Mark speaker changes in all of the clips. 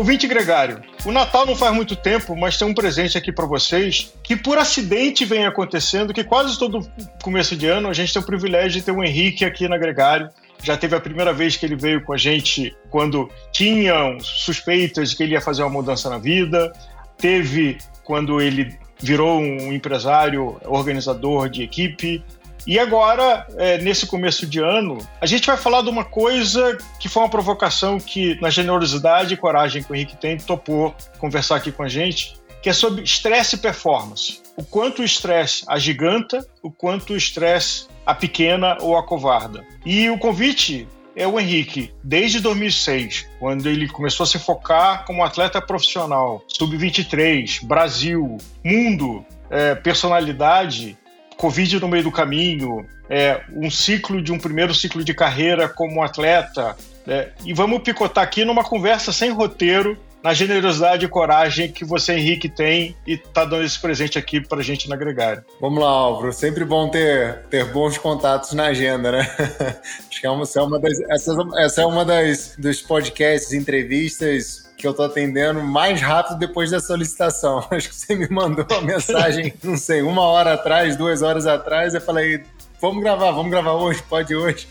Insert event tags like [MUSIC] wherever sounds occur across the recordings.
Speaker 1: Ouvinte gregário, o Natal não faz muito tempo, mas tem um presente aqui para vocês que por acidente vem acontecendo, que quase todo começo de ano a gente tem o privilégio de ter o Henrique aqui na Gregário. Já teve a primeira vez que ele veio com a gente quando tinham suspeitas de que ele ia fazer uma mudança na vida. Teve quando ele virou um empresário organizador de equipe. E agora, é, nesse começo de ano, a gente vai falar de uma coisa que foi uma provocação que, na generosidade e coragem que o Henrique tem, topou conversar aqui com a gente, que é sobre estresse e performance. O quanto o estresse agiganta, o quanto o estresse a pequena ou a covarda. E o convite é o Henrique, desde 2006, quando ele começou a se focar como atleta profissional, sub-23, Brasil, mundo, é, personalidade, Covid no meio do caminho, é, um ciclo de um primeiro ciclo de carreira como atleta. É, e vamos picotar aqui numa conversa sem roteiro, na generosidade e coragem que você, Henrique, tem e está dando esse presente aqui para a gente na Gregário.
Speaker 2: Vamos lá, Álvaro. Sempre bom ter, ter bons contatos na agenda, né? [LAUGHS] Acho que é uma, essa é uma das, essa é uma das dos podcasts, entrevistas que eu tô atendendo mais rápido depois da solicitação. [LAUGHS] Acho que você me mandou uma mensagem, [LAUGHS] não sei, uma hora atrás, duas horas atrás, eu falei, vamos gravar, vamos gravar hoje, pode hoje.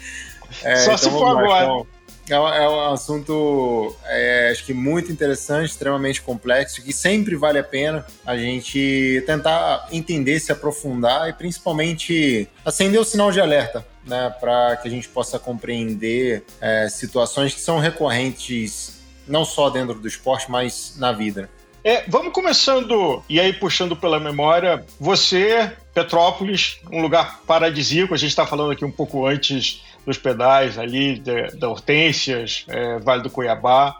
Speaker 1: É, Só então se for agora. Então,
Speaker 2: é, é um assunto, é, acho que muito interessante, extremamente complexo, que sempre vale a pena a gente tentar entender, se aprofundar e principalmente acender o sinal de alerta, né, para que a gente possa compreender é, situações que são recorrentes não só dentro do esporte, mas na vida.
Speaker 1: É, vamos começando, e aí puxando pela memória, você, Petrópolis, um lugar paradisíaco, a gente está falando aqui um pouco antes dos pedais ali, da Hortências, é, Vale do Cuiabá,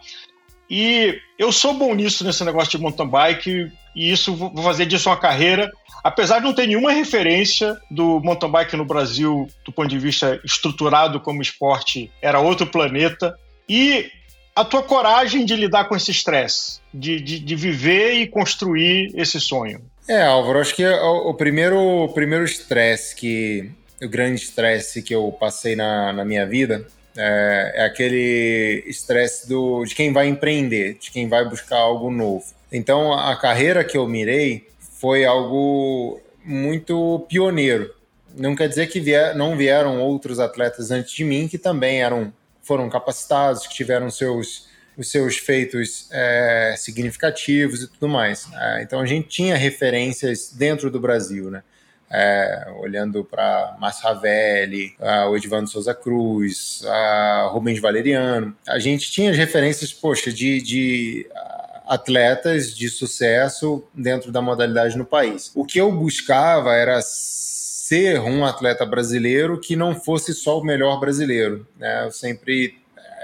Speaker 1: e eu sou bom nisso, nesse negócio de mountain bike, e isso vou fazer disso uma carreira, apesar de não ter nenhuma referência do mountain bike no Brasil, do ponto de vista estruturado como esporte, era outro planeta, e a tua coragem de lidar com esse estresse, de, de, de, viver e construir esse sonho?
Speaker 2: É, Álvaro, acho que o, o primeiro primeiro estresse que o grande estresse que eu passei na, na minha vida é, é aquele estresse do de quem vai empreender, de quem vai buscar algo novo. Então, a carreira que eu mirei foi algo muito pioneiro. Não quer dizer que vier, não vieram outros atletas antes de mim que também eram foram capacitados, que tiveram seus, os seus feitos é, significativos e tudo mais. É, então a gente tinha referências dentro do Brasil, né? É, olhando para Márcio Ravelli, o Edvando Souza Cruz, Rubens Valeriano, a gente tinha as referências, poxa, de, de atletas de sucesso dentro da modalidade no país. O que eu buscava era ser um atleta brasileiro que não fosse só o melhor brasileiro. Né? Eu sempre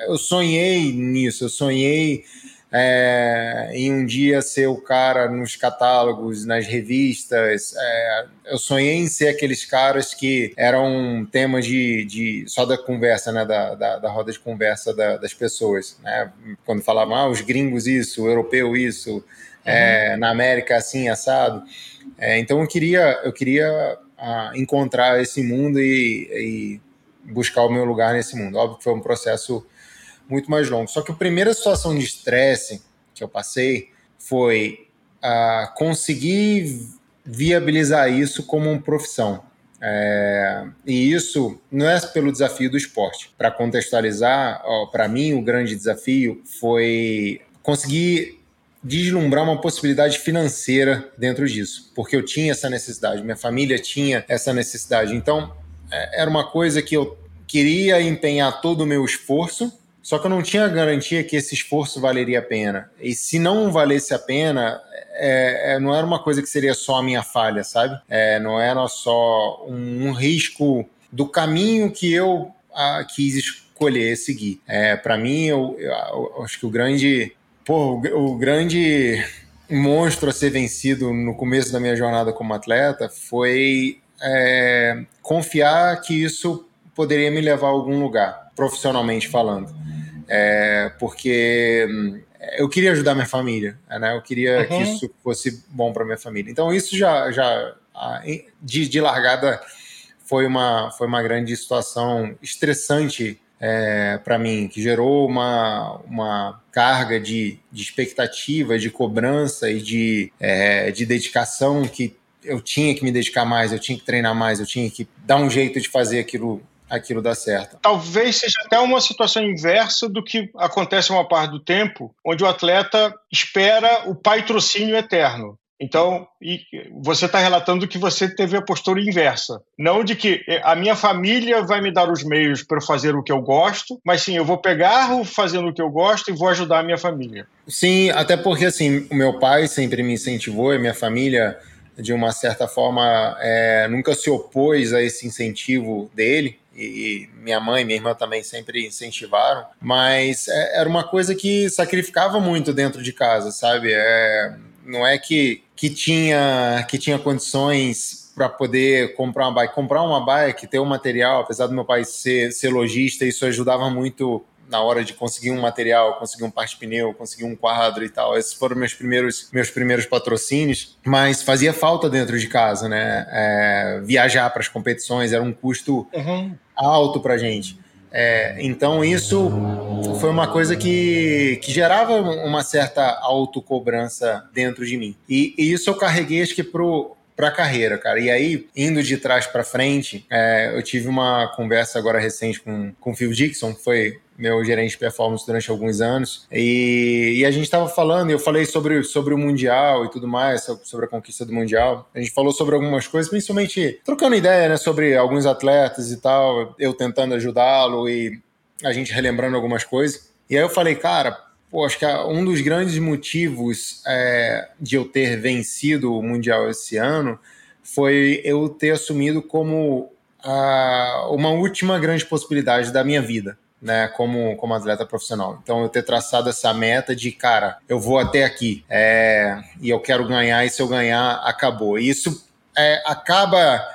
Speaker 2: eu sonhei nisso, eu sonhei é, em um dia ser o cara nos catálogos, nas revistas. É, eu sonhei em ser aqueles caras que eram temas de, de só da conversa, né, da, da, da roda de conversa da, das pessoas. Né? Quando falavam, ah, os gringos isso, o europeu isso, uhum. é, na América assim, assado. Então eu queria, eu queria a encontrar esse mundo e, e, buscar o meu lugar nesse mundo. Óbvio que foi um processo muito mais longo. Só que a primeira situação de estresse que eu passei foi a conseguir viabilizar isso como uma profissão. É, e isso não é pelo desafio do esporte. Para contextualizar, para mim, o grande desafio foi conseguir deslumbrar uma possibilidade financeira dentro disso, porque eu tinha essa necessidade, minha família tinha essa necessidade. Então, é, era uma coisa que eu queria empenhar todo o meu esforço, só que eu não tinha garantia que esse esforço valeria a pena. E se não valesse a pena, é, é, não era uma coisa que seria só a minha falha, sabe? É, não era só um, um, risco do caminho que eu a, quis escolher seguir. É, Para mim, eu, eu, eu acho que o grande Pô, o, grande monstro a ser vencido no começo da minha jornada como atleta foi é, confiar que isso poderia me levar a algum lugar, profissionalmente falando. É, porque hum, eu queria ajudar minha família, né? Eu queria uhum. que isso fosse bom para minha família. Então isso já, já de, de largada foi uma, foi uma grande situação estressante é, para mim, que gerou uma, uma carga de, de expectativa, de cobrança e de, é, de dedicação que eu tinha que me dedicar mais, eu tinha que treinar mais, eu tinha que dar um jeito de fazer aquilo aquilo dar certo.
Speaker 1: Talvez seja até uma situação inversa do que acontece uma parte do tempo, onde o atleta espera o patrocínio eterno. Então, você está relatando que você teve a postura inversa. Não de que eh, a minha família vai me dar os meios para fazer o que eu gosto, mas sim, eu vou pegar o fazendo o que eu gosto e vou ajudar a minha família.
Speaker 2: Sim, até porque assim, o meu pai sempre me incentivou e minha família, de uma certa forma, é, nunca se opôs a esse incentivo dele e minha mãe e minha irmã também sempre incentivaram, mas é, era uma coisa que sacrificava muito dentro de casa, sabe? É, não é que, que tinha que tinha condições para poder comprar uma bike. Comprar uma bike, ter o um material, apesar do meu pai ser, ser lojista, isso ajudava muito na hora de conseguir um material, conseguir um parte pneu, conseguir um quadro e tal. Esses foram meus primeiros, meus primeiros patrocínios, mas fazia falta dentro de casa, né? É, viajar para as competições era um custo uhum. alto para gente. É, então isso foi uma coisa que, que gerava uma certa autocobrança dentro de mim. E, e isso eu carreguei acho que pro para carreira, cara. E aí, indo de trás para frente, é, eu tive uma conversa agora recente com, com o Phil Dixon, que foi meu gerente de performance durante alguns anos. E, e a gente estava falando, eu falei sobre, sobre o Mundial e tudo mais, sobre a conquista do Mundial. A gente falou sobre algumas coisas, principalmente trocando ideia, né, sobre alguns atletas e tal, eu tentando ajudá-lo e a gente relembrando algumas coisas. E aí eu falei, cara, pô, acho que um dos grandes motivos é, de eu ter vencido o Mundial esse ano foi eu ter assumido como a, uma última grande possibilidade da minha vida né, como, como atleta profissional. Então, eu ter traçado essa meta de, cara, eu vou até aqui é, e eu quero ganhar, e se eu ganhar, acabou. E isso é, acaba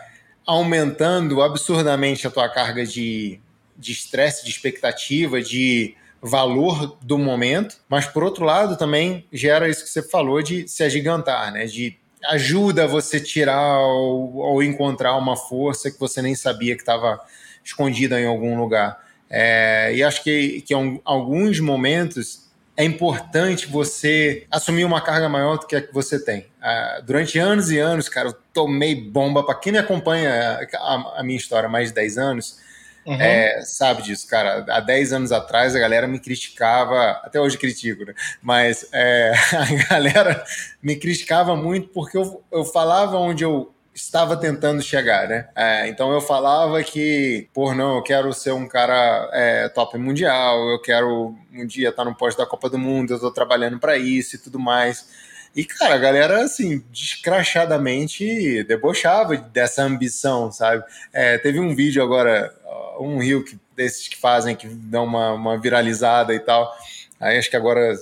Speaker 2: aumentando absurdamente a tua carga de estresse, de, de expectativa, de valor do momento, mas por outro lado também gera isso que você falou de se agigantar, né? De ajuda você tirar ou, ou encontrar uma força que você nem sabia que estava escondida em algum lugar. É, e acho que, que em alguns momentos é importante você assumir uma carga maior do que a que você tem. Uh, durante anos e anos, cara, eu tomei bomba. Para quem me acompanha a, a, minha história há mais de 10 anos, uhum. é, sabe disso, cara. Há 10 anos atrás a galera me criticava, até hoje critico, né? Mas é, [LAUGHS] a galera me criticava muito porque eu, eu falava onde eu estava tentando chegar, né? É, então eu falava que, por não, eu quero ser um cara é, top mundial, eu quero um dia estar no posto da Copa do Mundo, eu estou trabalhando para isso e tudo mais. E, cara, a galera, assim, descrachadamente debochava dessa ambição, sabe? É, teve um vídeo agora, um rio que, desses que fazem, que dão uma, uma viralizada e tal. Aí acho que agora,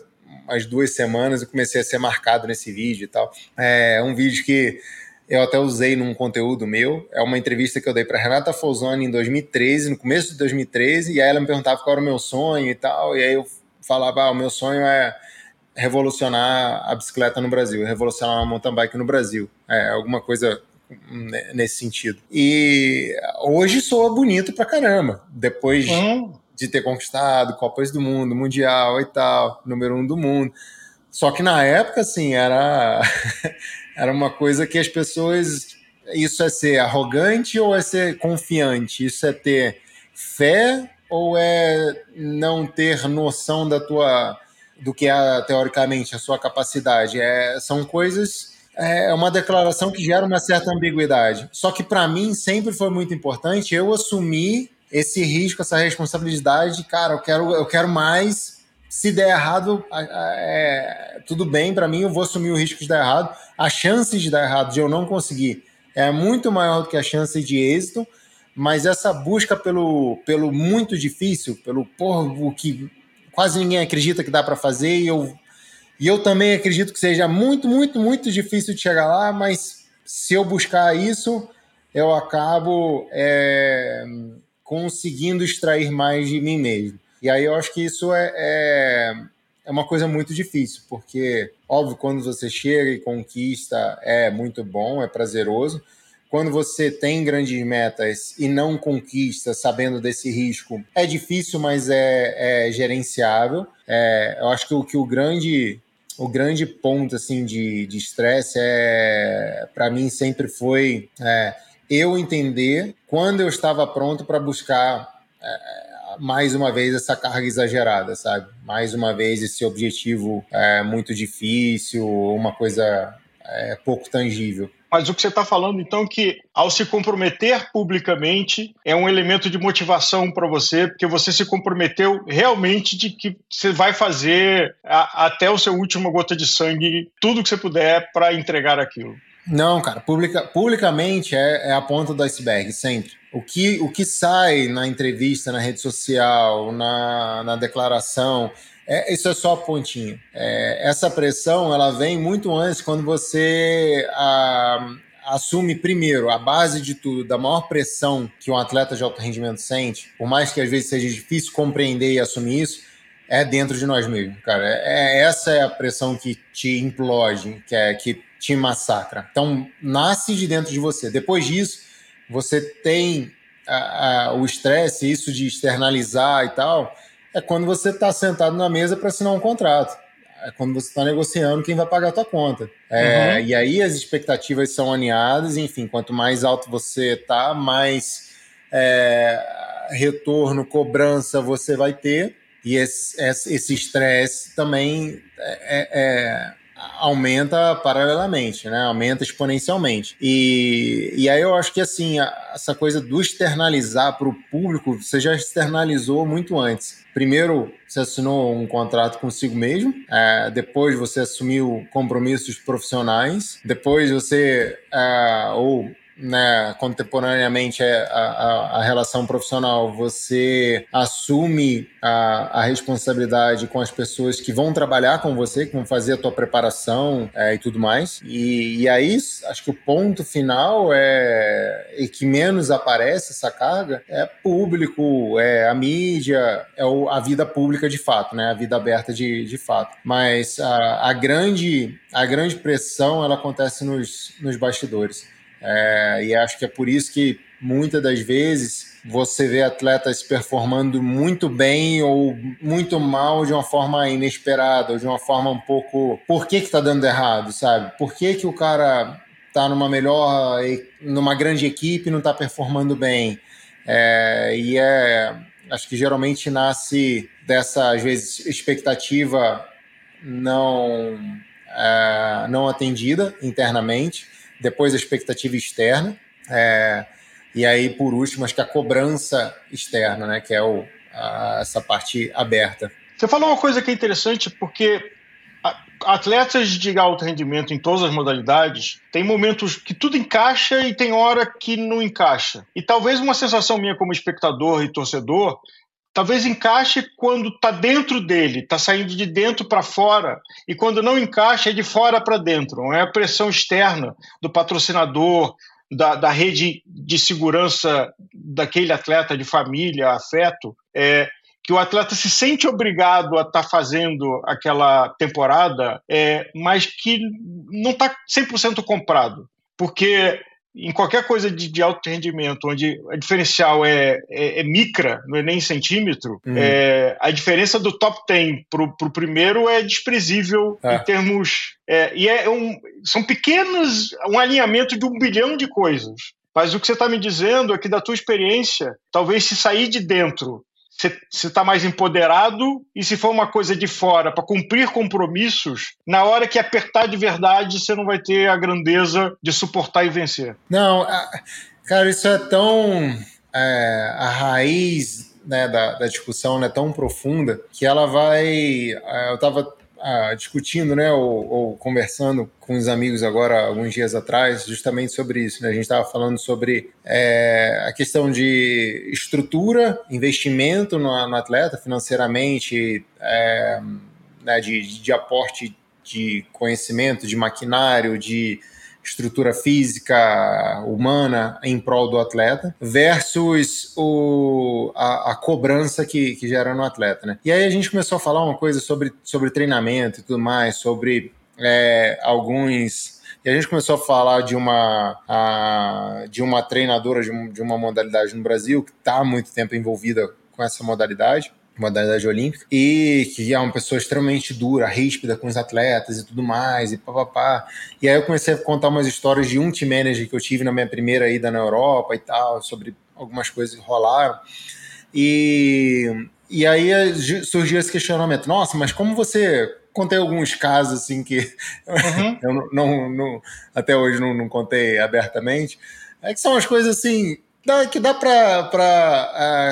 Speaker 2: umas duas semanas, eu comecei a ser marcado nesse vídeo e tal. É um vídeo que eu até usei num conteúdo meu. É uma entrevista que eu dei para Renata Folzoni em 2013, no começo de 2013, e aí ela me perguntava qual era o meu sonho e tal, e aí eu falava: ah, o meu sonho é revolucionar a bicicleta no Brasil, revolucionar a mountain bike no Brasil. É, alguma coisa nesse sentido. E hoje soa bonito pra caramba, depois de ter conquistado Copas do Mundo, Mundial e tal, número um do mundo. Só que na época, assim, era [LAUGHS] Era uma coisa que as pessoas. Isso é ser arrogante ou é ser confiante? Isso é ter fé ou é não ter noção da tua do que é teoricamente a sua capacidade? É, são coisas é uma declaração que gera uma certa ambiguidade. Só que para mim sempre foi muito importante eu assumir esse risco, essa responsabilidade de, cara, eu quero, eu quero mais, se der errado, é, tudo bem para mim, eu vou assumir o risco de dar errado. A chance de dar errado, de eu não conseguir, é muito maior do que a chance de êxito, mas essa busca pelo, pelo muito difícil, pelo porra, que quase ninguém acredita que dá para fazer, e eu, e eu também acredito que seja muito, muito, muito difícil de chegar lá, mas se eu buscar isso, eu acabo é, conseguindo extrair mais de mim mesmo. E aí eu acho que isso é, é, é, uma coisa muito difícil, porque, óbvio, quando você chega e conquista é muito bom, é prazeroso, quando você tem grandes metas e não conquista sabendo desse risco, é difícil, mas é, é gerenciável. É, eu acho que o, que o grande o grande ponto assim de estresse é para mim sempre foi é, eu entender quando eu estava pronto para buscar é, mais uma vez essa carga exagerada, sabe? Mais uma vez esse objetivo é, muito difícil, uma coisa é, pouco tangível.
Speaker 1: Mas o que você está falando, então, que ao se comprometer publicamente é um elemento de motivação para você, porque você se comprometeu realmente de que você vai fazer a, até o seu último gota de sangue tudo que você puder para entregar aquilo.
Speaker 2: Não, cara, publica, publicamente é, é a ponta do iceberg, sempre. O que, o que sai na entrevista, na rede social, na, na declaração, é, isso é só pontinho. É, essa pressão ela vem muito antes quando você a, assume primeiro a base de tudo, da maior pressão que um atleta de alto rendimento sente, por mais que às vezes seja difícil compreender e assumir isso, é dentro de nós mesmos, cara. É, é essa é a pressão que te implode, que é que te massacra. Então nasce de dentro de você. Depois disso, você tem a, a, o estresse, isso de externalizar e tal é quando você está sentado na mesa para assinar um contrato. É quando você está negociando quem vai pagar a tua conta. É, uhum. E aí as expectativas são alinhadas, enfim, quanto mais alto você está, mais é, retorno, cobrança você vai ter. E esse estresse também é, é, é aumenta paralelamente, né? Aumenta exponencialmente. E, e aí eu acho que assim, a, essa coisa do externalizar para o público, você já externalizou muito antes. Primeiro, você assinou um contrato consigo mesmo, é, depois você assumiu compromissos profissionais, depois você, é, ou né, contemporaneamente é a, a, a, relação profissional, você assume a, a, responsabilidade com as pessoas que vão trabalhar com você, que vão fazer a tua preparação é, e tudo mais. E, e, aí, acho que o ponto final é e que menos aparece essa carga é público, é a mídia, é o, a vida pública de fato, né, a vida aberta de, de fato. Mas a, grande a grande pressão ela acontece nos, nos bastidores. É, e acho que é por isso que muitas das vezes você vê atletas performando muito bem ou muito mal de uma forma inesperada, ou de uma forma um pouco. Por que que tá dando errado, sabe? Por que que o cara tá numa melhor, numa grande equipe e não tá performando bem? É, e é. Acho que geralmente nasce dessa, às vezes, expectativa não, é, não atendida internamente depois a expectativa externa, é, e aí, por último, acho que a cobrança externa, né, que é o, a, essa parte aberta.
Speaker 1: Você falou uma coisa que é interessante, porque atletas de alto rendimento em todas as modalidades tem momentos que tudo encaixa e tem hora que não encaixa. E talvez uma sensação minha como espectador e torcedor talvez encaixe quando está dentro dele, está saindo de dentro para fora, e quando não encaixa é de fora para dentro. É a pressão externa do patrocinador, da, da, rede de segurança daquele atleta, de família, afeto, é, que o atleta se sente obrigado a estar tá fazendo aquela temporada, é, mas que não está 100% comprado. Porque em qualquer coisa de, de, alto rendimento, onde a diferencial é, é, é micra, não é nem centímetro, uhum. é, a diferença do top 10 para o primeiro é desprezível é. em termos. É, e é um, são pequenos, um alinhamento de um bilhão de coisas. Mas o que você está me dizendo é que, da tua experiência, talvez se sair de dentro você está mais empoderado e se for uma coisa de fora para cumprir compromissos, na hora que apertar de verdade, você não vai ter a grandeza de suportar e vencer.
Speaker 2: Não, cara, isso é tão. É, a raiz né, da, da, discussão é tão profunda que ela vai. É, eu estava ah, discutindo, né, ou, ou, conversando com os amigos agora, alguns dias atrás, justamente sobre isso. Né? A gente estava falando sobre é, a questão de estrutura, investimento no, no atleta financeiramente, é, né, de, de aporte de conhecimento, de maquinário, de estrutura física humana em prol do atleta versus o, a, a, cobrança que, que gera no atleta, né? E aí a gente começou a falar uma coisa sobre, sobre treinamento e tudo mais, sobre é, alguns E a gente começou a falar de uma, a, de uma treinadora de, de uma modalidade no Brasil que está há muito tempo envolvida com essa modalidade modalidade olímpica, e que é uma pessoa extremamente dura, ríspida com os atletas e tudo mais, e papapá. E aí eu comecei a contar umas histórias de um team manager que eu tive na minha primeira ida na Europa e tal, sobre algumas coisas que rolaram. E, e aí surgiu esse questionamento: nossa, mas como você. Contei alguns casos assim que uhum. [LAUGHS] eu não, não, não, até hoje não, não contei abertamente. É que são as coisas assim dá, que dá para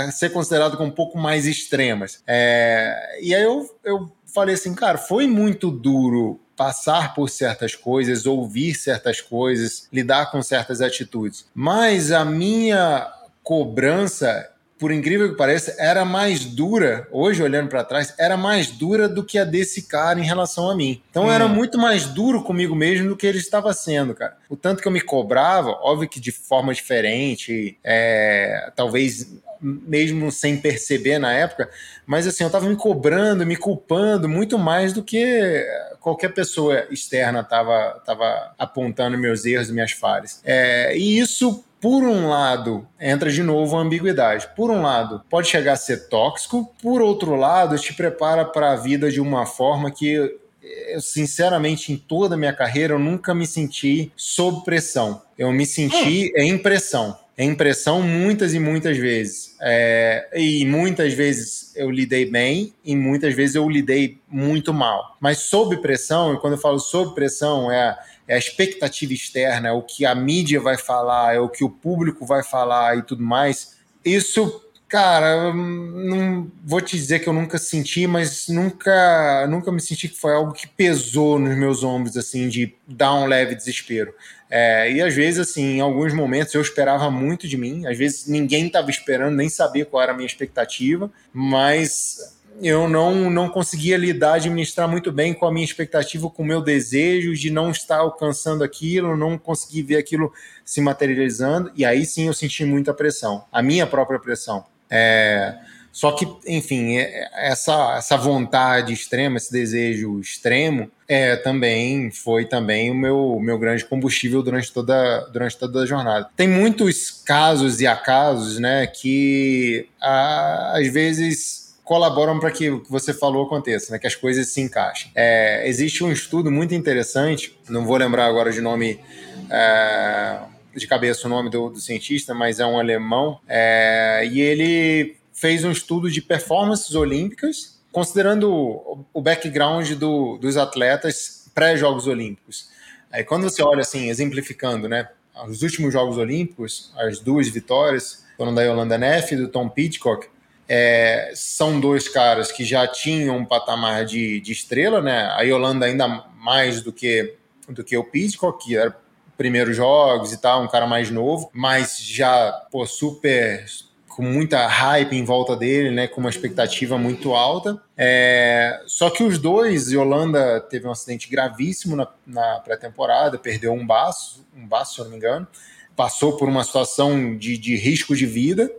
Speaker 2: uh, é, ser considerado como um pouco mais extremas. É, e aí eu, eu falei assim, cara, foi muito duro passar por certas coisas, ouvir certas coisas, lidar com certas atitudes. Mas a minha cobrança por incrível que pareça, era mais dura, hoje olhando para trás, era mais dura do que a desse cara em relação a mim. Então hum. era muito mais duro comigo mesmo do que ele estava sendo, cara. O tanto que eu me cobrava, óbvio que de forma diferente, é, talvez mesmo sem perceber na época, mas assim, eu estava me cobrando, me culpando muito mais do que qualquer pessoa externa estava tava apontando meus erros, minhas falhas. É, e isso por um lado, entra de novo a ambiguidade. Por um lado, pode chegar a ser tóxico, por outro lado, te prepara para a vida de uma forma que eu, sinceramente, em toda a minha carreira, eu nunca me senti sob pressão. Eu me senti hum. em pressão. Em pressão muitas e muitas vezes. É, e muitas vezes eu lidei bem e muitas vezes eu lidei muito mal. Mas sob pressão, e quando eu falo sob pressão, é é a expectativa externa, é o que a mídia vai falar, é o que o público vai falar e tudo mais. Isso, cara, não vou te dizer que eu nunca senti, mas nunca, nunca me senti que foi algo que pesou nos meus ombros, assim, de dar um leve desespero. É, e às vezes, assim, em alguns momentos eu esperava muito de mim, às vezes ninguém estava esperando, nem sabia qual era a minha expectativa, mas eu não, não conseguia lidar, administrar muito bem com a minha expectativa, com o meu desejo de não estar alcançando aquilo, não conseguir ver aquilo se materializando, e aí sim eu senti muita pressão, a minha própria pressão. É, só que, enfim, é, essa, essa vontade extrema, esse desejo extremo, é também foi também o meu, meu grande combustível durante toda, durante toda a jornada. Tem muitos casos e acasos, né, que às vezes colaboram para que o que você falou aconteça, né? que as coisas se encaixem. É, existe um estudo muito interessante, não vou lembrar agora de nome. É, de cabeça o nome do, do, cientista, mas é um alemão, é, e ele fez um estudo de performances olímpicas, considerando o, o background do, dos atletas pré-Jogos Olímpicos. Aí quando você olha assim, exemplificando, né, os últimos Jogos Olímpicos, as duas vitórias foram da Yolanda Neff e do Tom Pitcock, é, são dois caras que já tinham um patamar de, de estrela, né? A Yolanda ainda mais do que, do que o Pitcock, que era primeiros jogos e tal, um cara mais novo, mas já pô, super com muita hype em volta dele, né? Com uma expectativa muito alta. É, só que os dois, Yolanda teve um acidente gravíssimo na, na pré-temporada, perdeu um baço, um baço, se eu não me engano, passou por uma situação de, de risco de vida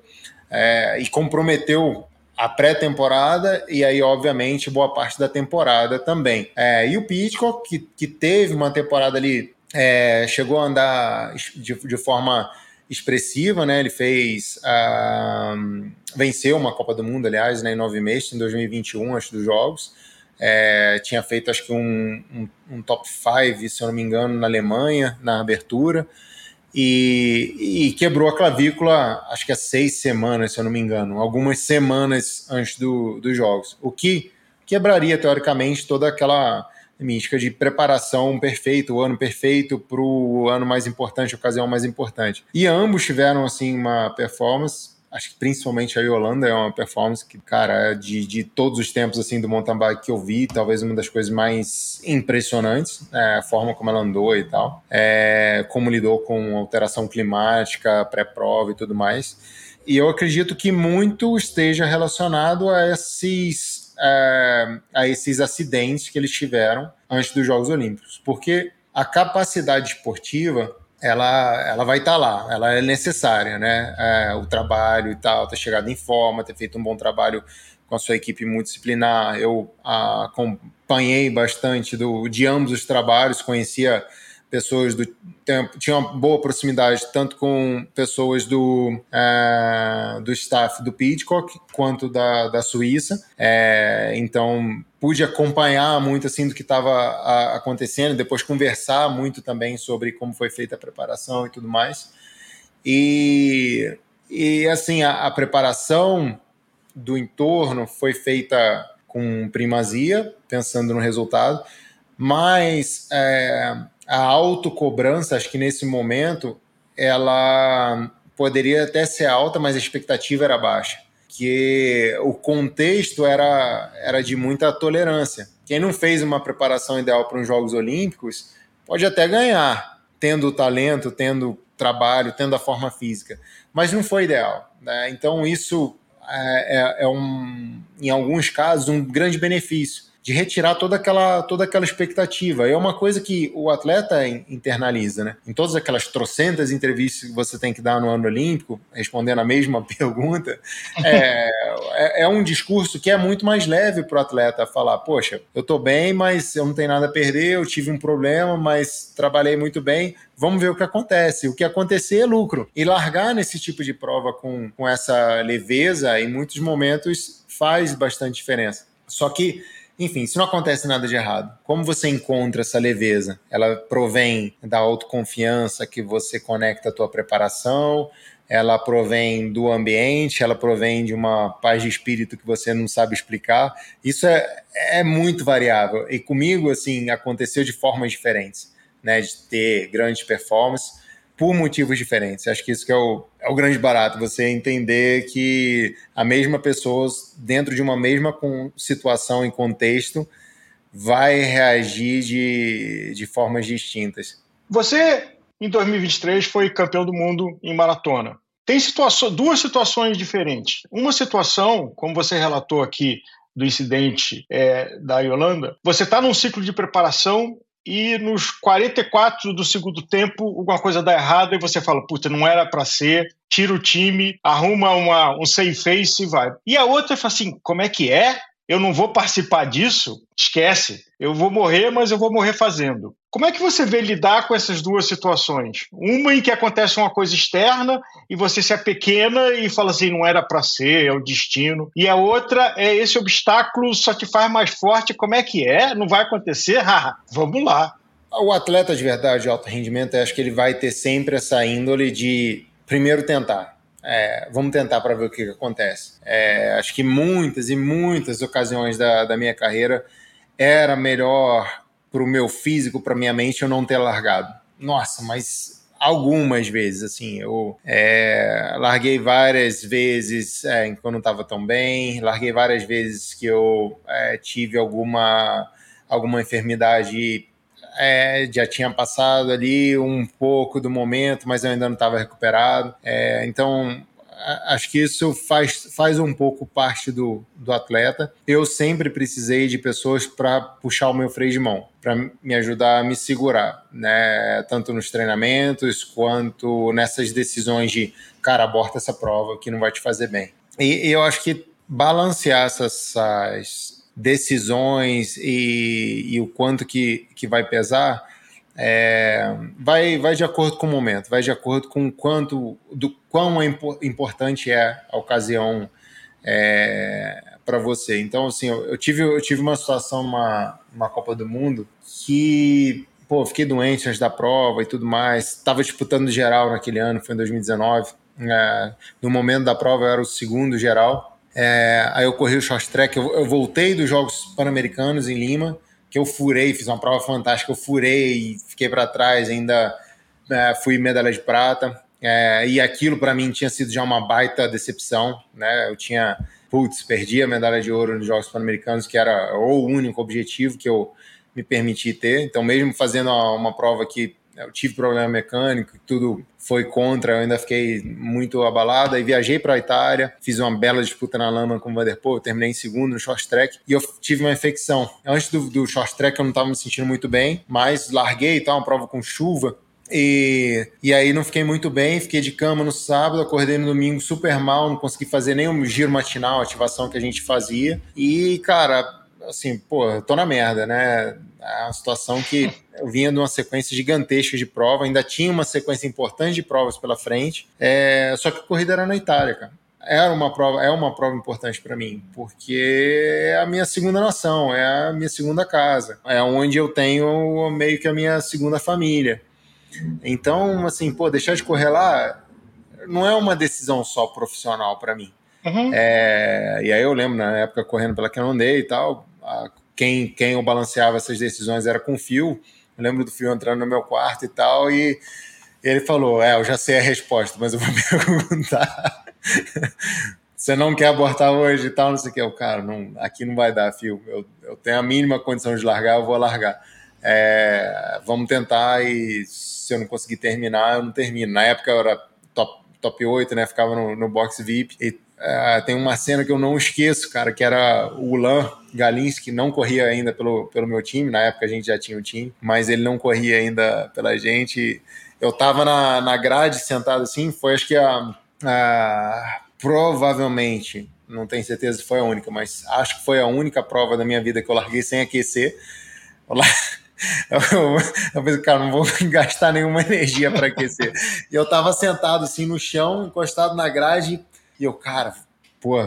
Speaker 2: é, e comprometeu a pré-temporada e aí, obviamente, boa parte da temporada também. É, e o Pitcock, que, que teve uma temporada ali, é, chegou a andar de, de, forma expressiva, né? Ele fez. Uh, venceu uma Copa do Mundo, aliás, né, em nove meses, em 2021, acho, dos Jogos. É, tinha feito, acho que, um, um, um top 5, se eu não me engano, na Alemanha, na abertura e, e, quebrou a clavícula, acho que há seis semanas, se eu não me engano, algumas semanas antes do, dos jogos, o que quebraria, teoricamente, toda aquela mística de preparação perfeita, o ano perfeito para o ano mais importante, a ocasião mais importante. E ambos tiveram, assim, uma performance acho que principalmente a Yolanda é uma performance que, cara, é de, de todos os tempos assim do mountain bike que eu vi, talvez uma das coisas mais impressionantes, é, a forma como ela andou e tal, é, como lidou com alteração climática, pré-prova e tudo mais. E eu acredito que muito esteja relacionado a esses, é, a esses acidentes que eles tiveram antes dos Jogos Olímpicos, porque a capacidade esportiva ela, ela vai estar tá lá, ela é necessária, né? É, o trabalho e tal, ter chegado em forma, ter feito um bom trabalho com a sua equipe multidisciplinar. Eu acompanhei bastante do, de ambos os trabalhos, conhecia pessoas do tinha uma boa proximidade tanto com pessoas do, é, do staff do Pidcock quanto da, da Suíça. É, então pude acompanhar muito assim do que estava acontecendo, depois conversar muito também sobre como foi feita a preparação e tudo mais. E, e assim, a, a preparação do entorno foi feita com primazia, pensando no resultado, mas é, a autocobrança, acho que nesse momento, ela poderia até ser alta, mas a expectativa era baixa. Que o contexto era, era de muita tolerância. Quem não fez uma preparação ideal para os Jogos Olímpicos pode até ganhar, tendo o talento, tendo trabalho, tendo a forma física, mas não foi ideal. Né? Então, isso é, é, é um, em alguns casos, um grande benefício de retirar toda aquela, toda aquela expectativa. É uma coisa que o atleta internaliza, né? Em todas aquelas trocentas entrevistas que você tem que dar no ano olímpico, respondendo a mesma [LAUGHS] pergunta, é, é, é um discurso que é muito mais leve para o atleta falar: poxa, eu estou bem, mas eu não tenho nada a perder, eu tive um problema, mas trabalhei muito bem. Vamos ver o que acontece. O que acontecer é lucro. E largar nesse tipo de prova com, com essa leveza, em muitos momentos, faz bastante diferença. Só que enfim, se não acontece nada de errado, como você encontra essa leveza? Ela provém da autoconfiança que você conecta à tua preparação, ela provém do ambiente, ela provém de uma paz de espírito que você não sabe explicar. Isso é, é muito variável. E comigo, assim, aconteceu de formas diferentes, né? De ter grandes performances por motivos diferentes. Acho que isso que é o, é o grande barato, você entender que a mesma pessoa, dentro de uma mesma situação e contexto, vai reagir de, de formas distintas.
Speaker 1: Você, em 2023, foi campeão do mundo em maratona. Tem situação, duas situações diferentes. Uma situação, como você relatou aqui, do incidente é, da Yolanda, você está num ciclo de preparação e nos 44 do segundo tempo alguma coisa dá errado e você fala, puta, não era para ser, tira o time, arruma uma, um safe face e vai. E a outra fala assim, como é que é? eu não vou participar disso, esquece. Eu vou morrer, mas eu vou morrer fazendo. Como é que você vê lidar com essas duas situações? Uma em que acontece uma coisa externa e você se apequena e fala assim, não era para ser, é o destino. E a outra é esse obstáculo só te faz mais forte. Como é que é? Não vai acontecer? vamos lá.
Speaker 2: O atleta de verdade de alto rendimento, acho que ele vai ter sempre essa índole de primeiro tentar é, vamos tentar para ver o que, que acontece. É, acho que muitas e muitas ocasiões da, da minha carreira era melhor para o meu físico, para minha mente, eu não ter largado. Nossa, mas algumas vezes, assim, eu é, larguei várias vezes é, quando não estava tão bem, larguei várias vezes que eu é, tive alguma, alguma enfermidade é, já tinha passado ali um pouco do momento, mas eu ainda não estava recuperado. É, então, acho que isso faz, faz um pouco parte do, do atleta. Eu sempre precisei de pessoas para puxar o meu freio de mão, para me ajudar a me segurar, né? Tanto nos treinamentos quanto nessas decisões de, cara, aborta essa prova que não vai te fazer bem. E, e eu acho que balancear essas, decisões e, e o quanto que, que vai pesar, é, vai, vai de acordo com o momento, vai de acordo com quanto, do quão é importante é a ocasião é, para você. Então, assim, eu, eu, tive, eu tive uma situação numa, numa Copa do Mundo que, pô, fiquei doente antes da prova e tudo mais, estava disputando geral naquele ano, foi em 2019. É, no momento da prova eu era o segundo geral é, aí eu corri o short track, eu, eu voltei dos Jogos Pan-Americanos em Lima, que eu furei, fiz uma prova fantástica, eu furei, fiquei para trás, ainda é, fui medalha de prata. É, e aquilo para mim tinha sido já uma baita decepção, né? Eu tinha, putz, perdi a medalha de ouro nos Jogos Pan-Americanos, que era o único objetivo que eu me permiti ter. Então, mesmo fazendo uma, uma prova que eu tive problema mecânico, tudo foi contra, eu ainda fiquei muito abalado. Aí viajei para a Itália, fiz uma bela disputa na lama com o Vanderpool, terminei em segundo no short track e eu tive uma infecção. Antes do, do short track eu não estava me sentindo muito bem, mas larguei, tá, uma prova com chuva. E, e aí não fiquei muito bem, fiquei de cama no sábado, acordei no domingo super mal, não consegui fazer nenhum giro matinal, ativação que a gente fazia. E, cara, assim, pô, tô na merda, né? É uma situação que eu vinha de uma sequência gigantesca de prova, ainda tinha uma sequência importante de provas pela frente, é, só que a corrida era na Itália, cara. Era uma prova, é uma prova importante para mim, porque é a minha segunda nação, é a minha segunda casa, é onde eu tenho meio que a minha segunda família. Então, assim, pô, deixar de correr lá não é uma decisão só profissional para mim. Uhum. É, e aí eu lembro, na época, correndo pela Canondê e tal, a, quem, quem eu balanceava essas decisões era com o Fio. Eu lembro do Fio entrando no meu quarto e tal, e ele falou: É, eu já sei a resposta, mas eu vou [LAUGHS] perguntar. Você não quer abortar hoje e tal, não sei o que. Eu, cara, não, aqui não vai dar, Fio. Eu, eu tenho a mínima condição de largar, eu vou largar. É, vamos tentar e se eu não conseguir terminar, eu não termino. Na época eu era top, top 8, né? Ficava no, no box VIP. E é, tem uma cena que eu não esqueço, cara, que era o Ulan Galinski, não corria ainda pelo, pelo meu time. Na época a gente já tinha o um time, mas ele não corria ainda pela gente. Eu tava na, na grade sentado assim, foi acho que a, a provavelmente, não tenho certeza se foi a única, mas acho que foi a única prova da minha vida que eu larguei sem aquecer. Eu, eu, [LAUGHS] [LAUGHS] eu pensei, cara, não vou [LAUGHS] gastar nenhuma energia para aquecer. E eu tava sentado assim no chão, encostado na grade, e eu, cara, pô,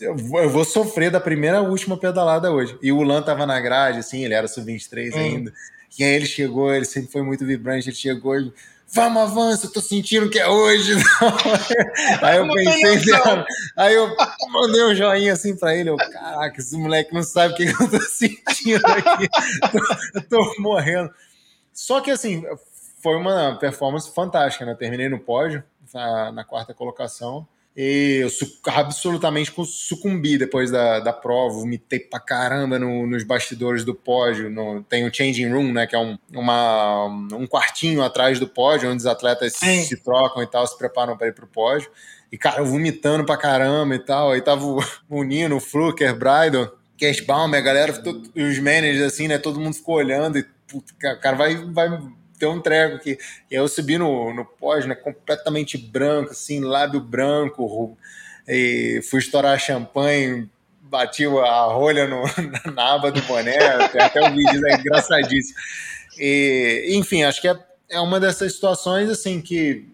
Speaker 2: eu vou, eu vou sofrer da primeira à última pedalada hoje. E o Lan tava na grade, assim, ele era sub-23 hum. ainda. E aí ele chegou, ele sempre foi muito vibrante, ele chegou e vamos, avança, eu tô sentindo que é hoje. [LAUGHS] aí eu pensei, aí eu mandei um joinha assim pra ele, eu, caraca, esse moleque não sabe o que eu tô [LAUGHS] sentindo aqui, eu tô morrendo. Só que assim, foi uma performance fantástica, né? Eu terminei no pódio, na, na quarta colocação, e eu absolutamente sucumbi depois da, da prova, vomitei pra caramba no, nos bastidores do pódio. No, tem o changing room, né? Que é um, uma, um quartinho atrás do pódio, onde os atletas se, se, trocam e tal, se preparam para ir pro pódio. E, cara, eu vomitando pra caramba e tal. Aí tava o, o Nino, o Fluker, Bridon, Cashbaum, a galera, todo, os managers, assim, né? Todo mundo ficou olhando e, puta, cara, vai, vai ter um treco. E aí eu subi no, no pós, né, completamente branco, assim, lábio branco, e fui estourar champanhe, bati a rolha no, [LAUGHS] na aba do boné, tem até um vídeo é engraçadíssimo. E, enfim, acho que é, é uma dessas situações, assim, que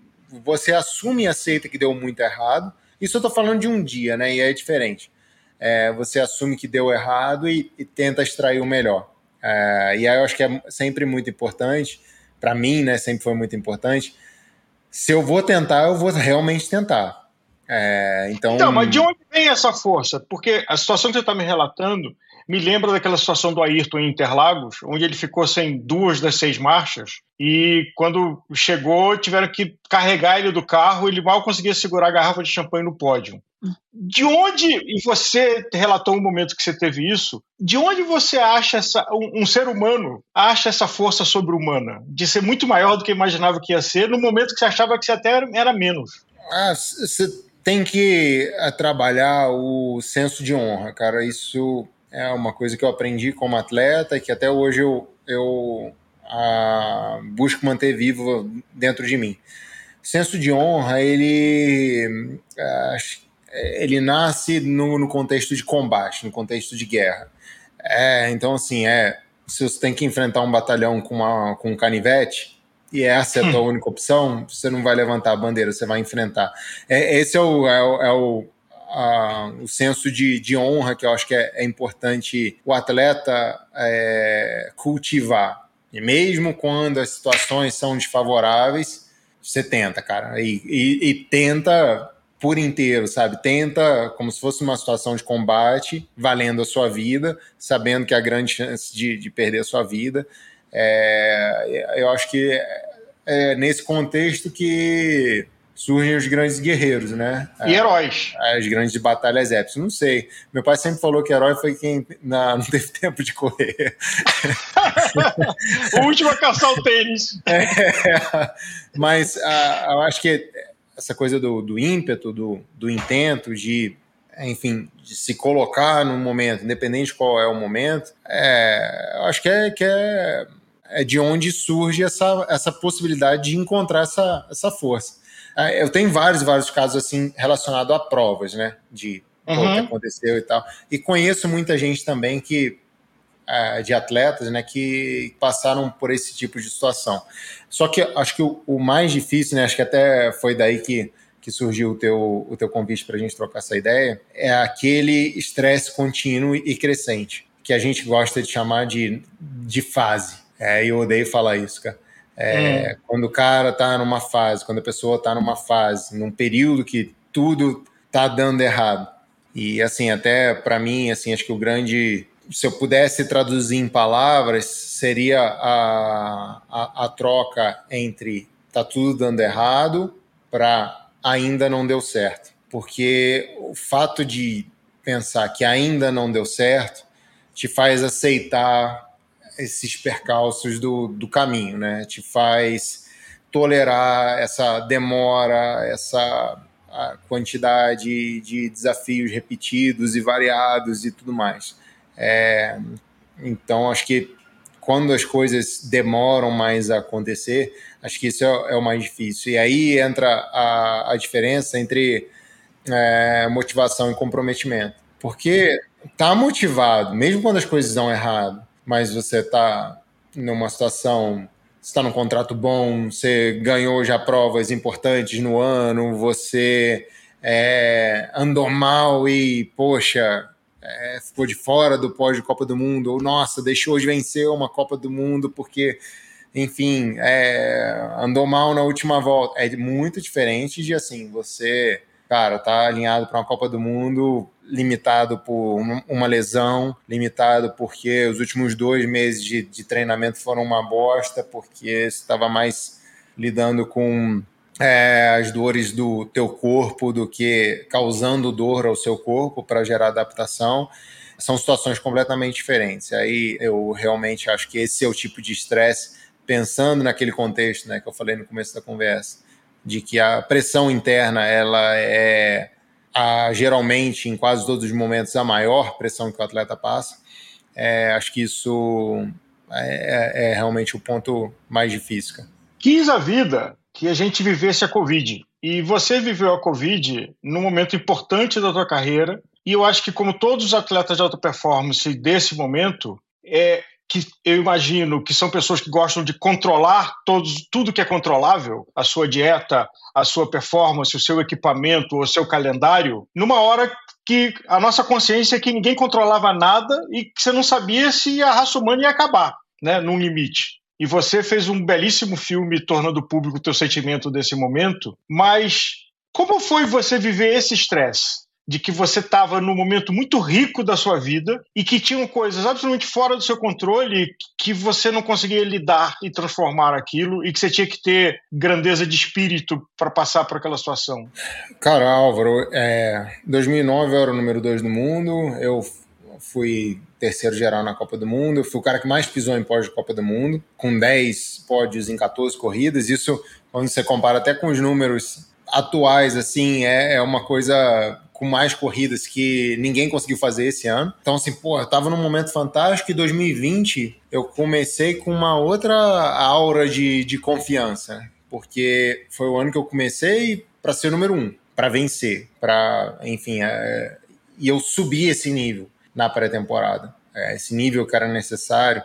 Speaker 2: você assume e aceita que deu muito errado. Isso eu tô falando de um dia, né, e é diferente. É, você assume que deu errado e, e tenta extrair o melhor. É, e aí eu acho que é sempre muito importante para mim, né, sempre foi muito importante. Se eu vou tentar, eu vou realmente tentar. É, então...
Speaker 1: então, mas de onde vem essa força? Porque a situação que você está me relatando me lembra daquela situação do Ayrton em Interlagos, onde ele ficou sem duas das seis marchas e quando chegou tiveram que carregar ele do carro, ele mal conseguia segurar a garrafa de champanhe no pódio. De onde, e você relatou um momento que você teve isso, de onde você acha essa, um, um ser humano acha essa força sobre-humana? De ser muito maior do que imaginava que ia ser, no momento que você achava que você até era, era menos?
Speaker 2: Ah, você tem que eh, trabalhar o senso de honra, cara. Isso é uma coisa que eu aprendi como atleta e que até hoje eu, eu ah, busco manter vivo dentro de mim. senso de honra, ele. Ah, ele nasce no, no, contexto de combate, no contexto de guerra. É, então, assim, é, se você tem que enfrentar um batalhão com, uma, com um canivete, e essa é a tua hum. única opção, você não vai levantar a bandeira, você vai enfrentar. É, esse é o, é o, é o, a, o senso de, de, honra que eu acho que é, é importante o atleta é, cultivar. E mesmo quando as situações são desfavoráveis, você tenta, cara. E, e, e tenta por inteiro, sabe? Tenta como se fosse uma situação de combate, valendo a sua vida, sabendo que há grande chance de, de perder a sua vida. É, eu acho que é nesse contexto que surgem os grandes guerreiros, né?
Speaker 1: E heróis.
Speaker 2: As grandes batalhas épicas. Não sei. Meu pai sempre falou que herói foi quem não, [LAUGHS] não teve tempo de correr. [LAUGHS]
Speaker 1: o último a caçar o tênis. [LAUGHS]
Speaker 2: É, mas a, eu acho que essa coisa do, do ímpeto, do, do intento de, enfim, de se colocar no momento, independente de qual é o momento, é, eu acho que é, que é, é de onde surge essa, essa possibilidade de encontrar essa, essa força. É, eu tenho vários, vários casos assim relacionados a provas, né? De uhum. o que aconteceu e tal. E conheço muita gente também que é, de atletas né, que passaram por esse tipo de situação. Só que acho que o, o mais difícil, né, acho que até foi daí que, que surgiu o teu, o teu convite para a gente trocar essa ideia, é aquele estresse contínuo e crescente, que a gente gosta de chamar de, de fase. É, eu odeio falar isso, cara. É, hum. Quando o cara tá numa fase, quando a pessoa tá numa fase, num período que tudo tá dando errado. E assim, até para mim, assim, acho que o grande, se eu pudesse traduzir em palavras, seria a, a, a troca entre tá tudo dando errado para ainda não deu certo. Porque o fato de pensar que ainda não deu certo te faz aceitar esses percalços do, do caminho, né? Te faz tolerar essa demora, essa quantidade de desafios repetidos e variados e tudo mais. É, então, acho que quando as coisas demoram mais a acontecer, acho que isso é, é o mais difícil. E aí entra a, a diferença entre é, motivação e comprometimento. Porque tá motivado, mesmo quando as coisas dão errado, mas você está numa situação, está num contrato bom, você ganhou já provas importantes no ano, você é, andou mal e, poxa, é, ficou de fora do pós de Copa do Mundo, ou nossa, deixou de vencer uma Copa do Mundo porque, enfim, é, andou mal na última volta. É muito diferente de assim, você, cara, tá alinhado para uma Copa do Mundo limitado por uma lesão, limitado porque os últimos dois meses de, de treinamento foram uma bosta, porque estava mais lidando com é, as dores do teu corpo do que causando dor ao seu corpo para gerar adaptação. São situações completamente diferentes. Aí eu realmente acho que esse é o tipo de estresse, pensando naquele contexto né, que eu falei no começo da conversa, de que a pressão interna ela é a, geralmente, em quase todos os momentos, a maior pressão que o atleta passa. É, acho que isso é, é, é, realmente o ponto mais difícil.
Speaker 1: Quis a vida que a gente vivesse a Covid. E você viveu a Covid num momento importante da tua carreira. E eu acho que, como todos os atletas de alta performance desse momento, é, que eu imagino que são pessoas que gostam de controlar todos, tudo que é controlável, a sua dieta, a sua performance, o seu equipamento, o seu calendário, numa hora que a nossa consciência é que ninguém controlava nada e que você não sabia se a raça humana ia acabar, né, num limite. E você fez um belíssimo filme tornando público o teu sentimento desse momento, mas como foi você viver esse estresse? De que você estava num momento muito rico da sua vida e que tinham coisas absolutamente fora do seu controle que você não conseguia lidar e transformar aquilo e que você tinha que ter grandeza de espírito para passar por aquela situação?
Speaker 2: Cara, Álvaro, é, 2009 eu era o número 2 do mundo, eu fui terceiro geral na Copa do Mundo, eu fui o cara que mais pisou em pódio de Copa do Mundo, com 10 pódios em 14 corridas, isso quando você compara até com os números atuais, assim, é, é uma coisa com mais corridas que ninguém conseguiu fazer esse ano. Então, assim, pô, eu tava num momento fantástico e 2020 eu comecei com uma outra aura de, de confiança, porque foi o ano que eu comecei para ser número um, para vencer, para, enfim, é, e eu subi esse nível na pré-temporada, é, esse nível que era necessário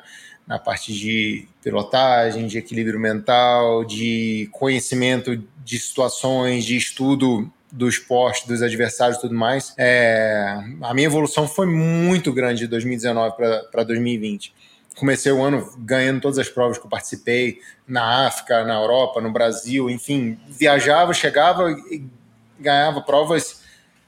Speaker 2: na parte de pilotagem, de equilíbrio mental, de conhecimento de situações, de estudo do esporte, dos adversários e tudo mais, é, a minha evolução foi muito grande de 2019 para 2020. Comecei o ano ganhando todas as provas que eu participei, na África, na Europa, no Brasil, enfim, viajava, chegava e ganhava provas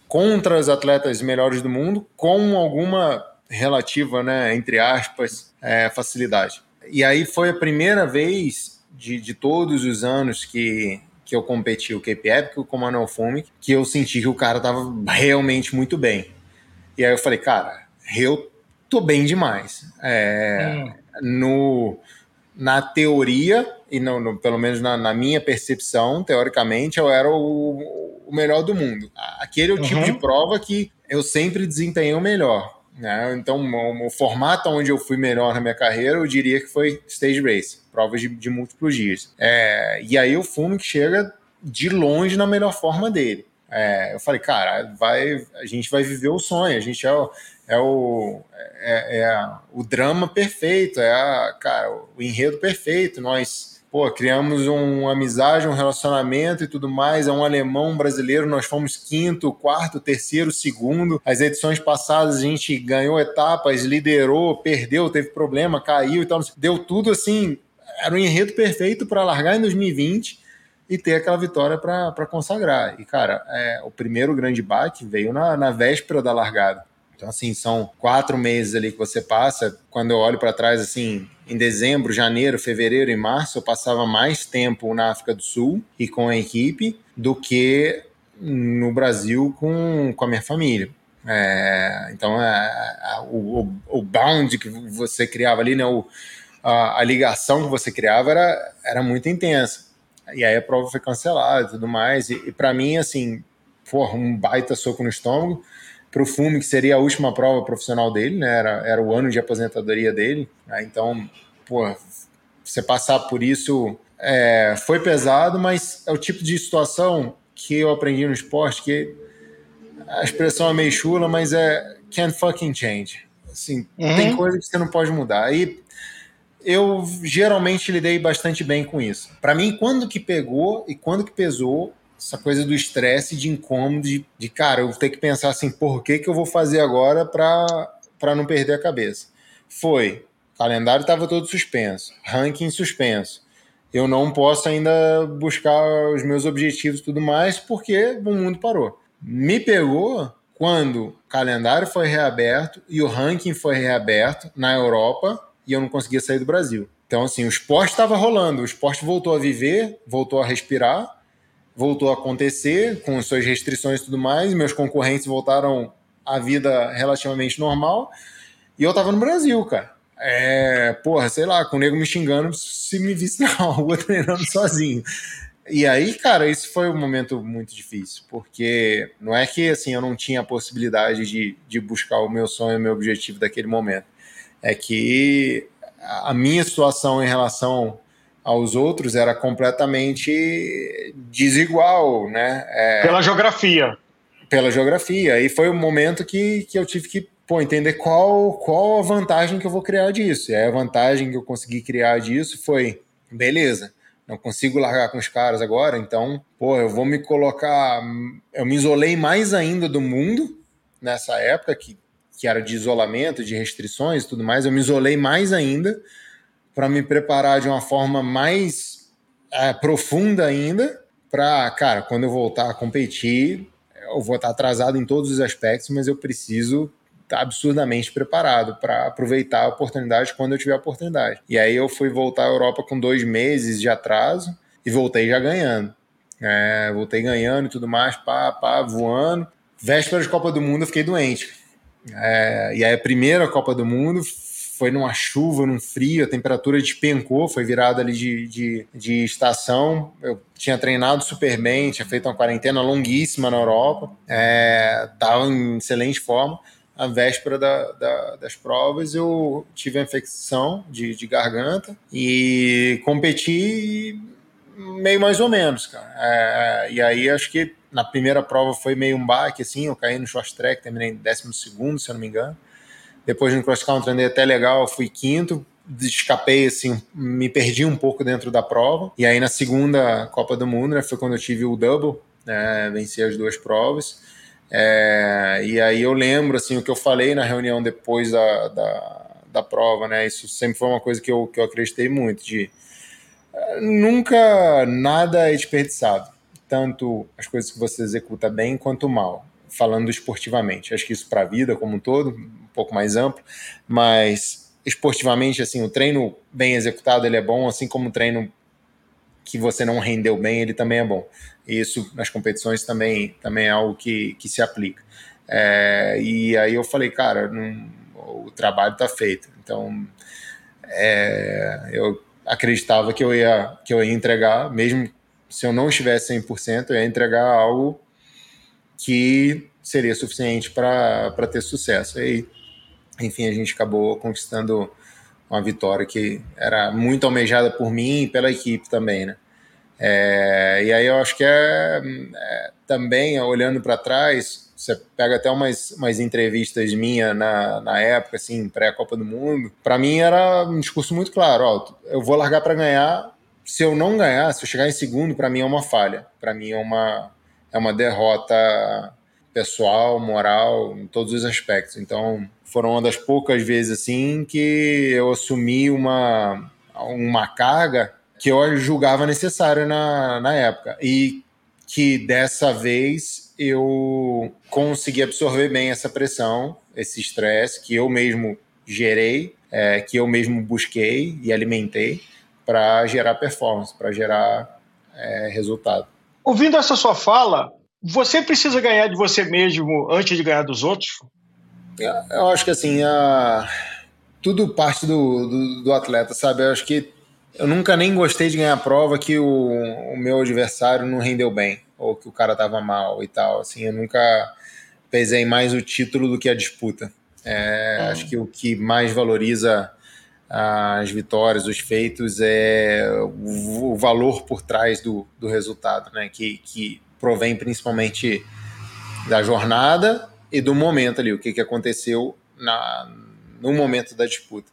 Speaker 2: contra os atletas melhores do mundo, com alguma relativa, né, entre aspas, é, facilidade. E aí foi a primeira vez de, de todos os anos que que eu competi o Cape Epic com o Manuel Fume, que eu senti que o cara tava realmente muito bem. E aí eu falei, cara, eu tô bem demais. É, hum. no, na teoria, e no, no pelo menos na, na, minha percepção, teoricamente, eu era o, o melhor do mundo. Aquele é o tipo uhum. tipo de prova que eu sempre desempenhei o melhor. Né? Então, o, o, formato onde eu fui melhor na minha carreira, eu diria que foi stage race, provas de, de múltiplos dias. É, e aí o Fume que chega de longe na melhor forma dele. É, eu falei, cara, vai, a gente vai viver o sonho, a gente é o, é o, é, é o drama perfeito, é a, cara, o enredo perfeito. Nós, pô, criamos um, uma amizade, um relacionamento e tudo mais. É um alemão um brasileiro, nós fomos quinto, quarto, terceiro, segundo. As edições passadas a gente ganhou etapas, liderou, perdeu, teve problema, caiu e tal. Deu tudo assim, era um enredo perfeito para largar em 2020 e ter aquela vitória para consagrar. E, cara, é, o primeiro grande baque veio na, na véspera da largada. Então, assim, são quatro meses ali que você passa. Quando eu olho para trás, assim, em dezembro, janeiro, fevereiro e março, eu passava mais tempo na África do Sul e com a equipe do que no Brasil com, com a minha família. É, então, a, a, o, o bound que você criava ali, né, o, a, a ligação que você criava era, era muito intensa. E aí a prova foi cancelada e tudo mais. E, e para mim, assim, porra, um baita soco no estômago. Para o Fume, que seria a última prova profissional dele, né? Era, era o ano de aposentadoria dele. Né? Então, porra, você passar por isso é, foi pesado, mas é o tipo de situação que eu aprendi no esporte que a expressão é meio chula, mas é can't fucking change. Assim, uhum. tem coisa que você não pode mudar. Aí eu geralmente lidei bastante bem com isso. Para mim, quando que pegou e quando que pesou, essa coisa do estresse, de incômodo, de, de, cara, eu ter que pensar assim, por que que eu vou fazer agora para não perder a cabeça? Foi, calendário estava todo suspenso, ranking suspenso. Eu não posso ainda buscar os meus objetivos e tudo mais, porque o mundo parou. Me pegou quando o calendário foi reaberto e o ranking foi reaberto na Europa e eu não conseguia sair do Brasil. Então, assim, o esporte estava rolando, o esporte voltou a viver, voltou a respirar, voltou a acontecer com suas restrições e tudo mais, meus concorrentes voltaram à vida relativamente normal, e eu estava no Brasil, cara. É, porra, sei lá, com o nego me xingando se me visse na rua [LAUGHS] treinando sozinho. E aí, cara, isso foi um momento muito difícil, porque não é que assim eu não tinha a possibilidade de, de buscar o meu sonho, o meu objetivo daquele momento é que a minha situação em relação aos outros era completamente desigual, né?
Speaker 1: É, pela geografia.
Speaker 2: Pela geografia. E foi o um momento que, que eu tive que pô, entender qual, qual a vantagem que eu vou criar disso. E a vantagem que eu consegui criar disso foi, beleza, não consigo largar com os caras agora, então, pô, eu vou me colocar... Eu me isolei mais ainda do mundo nessa época, que que era de isolamento, de restrições e tudo mais, eu me isolei mais ainda para me preparar de uma forma mais é, profunda ainda para, cara, quando eu voltar a competir, eu vou estar atrasado em todos os aspectos, mas eu preciso estar absurdamente preparado para aproveitar a oportunidade quando eu tiver a oportunidade. E aí eu fui voltar à Europa com dois meses de atraso e voltei já ganhando. É, voltei ganhando e tudo mais, pá, pá, voando. Véspera de Copa do Mundo eu fiquei doente é, e aí a primeira Copa do Mundo foi numa chuva, num frio, a temperatura despencou, foi virada ali de, de, de, estação. Eu tinha treinado super bem, tinha feito uma quarentena longuíssima na Europa, estava é, em excelente forma. A véspera da, da, das provas eu tive a infecção de, de garganta e competi meio mais ou menos, cara. É, e aí acho que na primeira prova foi meio um baque, assim, eu caí no short track, terminei em décimo segundo, se eu não me engano. Depois no cross country andei até legal, fui quinto, escapei, assim, me perdi um pouco dentro da prova. E aí na segunda Copa do Mundo, né, foi quando eu tive o double, né, venci as duas provas. É, e aí eu lembro, assim, o que eu falei na reunião depois da, da, da prova, né, isso sempre foi uma coisa que eu, que eu acreditei muito, de é, nunca nada é desperdiçado tanto as coisas que você executa bem quanto mal, falando esportivamente. Acho que isso para a vida como um todo, um pouco mais amplo, mas esportivamente, assim, o treino bem executado ele é bom, assim como o treino que você não rendeu bem, ele também é bom. Isso nas competições também, também é algo que, que se aplica. É, e aí eu falei, cara, não, o trabalho está feito. Então, é, eu acreditava que eu ia que eu ia entregar, mesmo se eu não estivesse 100%, eu ia entregar algo que seria suficiente para ter sucesso. E enfim, a gente acabou conquistando uma vitória que era muito almejada por mim e pela equipe também, né? É, e aí eu acho que é, é também, olhando para trás, você pega até umas, umas entrevistas minhas na, na época, assim, pré-Copa do Mundo. Para mim era um discurso muito claro: ó, eu vou largar para ganhar. Se eu não ganhar, se eu chegar em segundo, para mim é uma falha. Para mim é uma, é uma derrota pessoal, moral, em todos os aspectos. Então, foram uma das poucas vezes assim que eu assumi uma, uma carga que eu julgava necessária na, na época. E que dessa vez eu consegui absorver bem essa pressão, esse estresse que eu mesmo gerei, é, que eu mesmo busquei e alimentei para gerar performance, para gerar é, resultado.
Speaker 1: Ouvindo essa sua fala, você precisa ganhar de você mesmo antes de ganhar dos outros?
Speaker 2: Eu acho que assim, a... tudo parte do, do, do, atleta, sabe? Eu acho que eu nunca nem gostei de ganhar prova que o, o meu adversário não rendeu bem, ou que o cara tava mal e tal. Assim, eu nunca pesei mais o título do que a disputa. É, é. Acho que o que mais valoriza as vitórias, os feitos, é o, o valor por trás do, do resultado, né? Que, que provém principalmente da jornada e do momento ali, o que, que aconteceu na, no momento da disputa.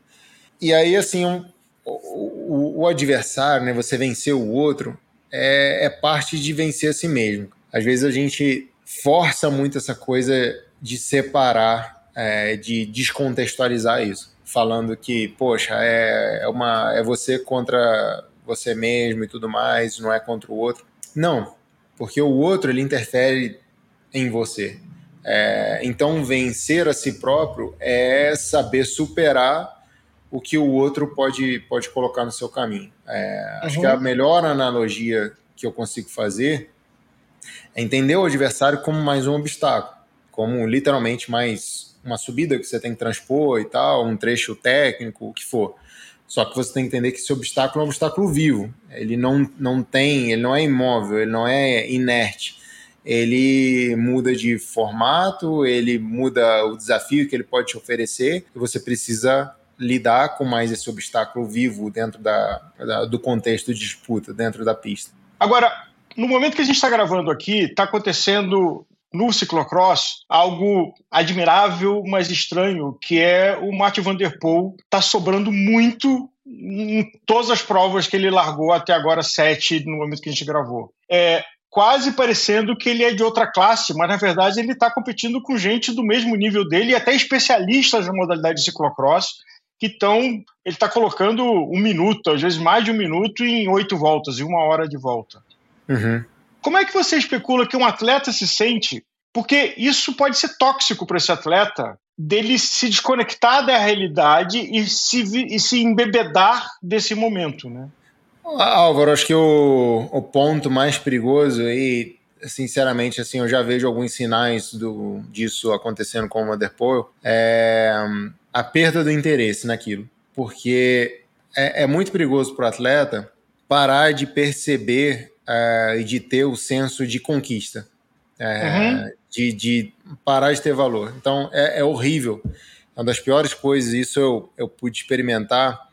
Speaker 2: E aí, assim, um, o, o, adversário, né, você vencer o outro, é, é parte de vencer a si mesmo. Às vezes a gente força muito essa coisa de separar, é, de descontextualizar isso, falando que, poxa, é, é, uma, é você contra você mesmo e tudo mais, não é contra o outro. Não, porque o outro ele interfere em você. É, então, vencer a si próprio é saber superar o que o outro pode, pode colocar no seu caminho. É, uhum. Acho que a melhor analogia que eu consigo fazer é entender o adversário como mais um obstáculo, como literalmente mais uma subida que você tem que transpor e tal, um trecho técnico, o que for. Só que você tem que entender que esse obstáculo é um obstáculo vivo. Ele não, não tem, ele não é imóvel, ele não é inerte ele muda de formato, ele muda o desafio que ele pode te oferecer, e você precisa lidar com mais esse obstáculo vivo dentro da, da do contexto de disputa, dentro da pista.
Speaker 1: Agora, no momento que a gente está gravando aqui, está acontecendo no ciclocross algo admirável, mas estranho, que é o Martin Van Der Poel está sobrando muito em todas as provas que ele largou até agora, sete no momento que a gente gravou. É, quase parecendo que ele é de outra classe, mas na verdade ele está competindo com gente do mesmo nível dele e até especialistas na modalidade de ciclocross que estão. Ele está colocando um minuto, às vezes mais de um minuto, em oito voltas, em uma hora de volta.
Speaker 2: Uhum.
Speaker 1: Como é que você especula que um atleta se sente? Porque isso pode ser tóxico para esse atleta, dele se desconectar da realidade e se, e se embebedar desse momento, né?
Speaker 2: Álvaro, acho que o, o ponto mais perigoso aí, sinceramente, assim, eu já vejo alguns sinais do, disso acontecendo com o Motherpool, é a perda do interesse naquilo. Porque é, é muito perigoso para o atleta parar de perceber e de ter o senso de conquista. É, uhum. de, de, parar de ter valor. Então, é, é horrível. É uma das piores coisas, isso eu, eu pude experimentar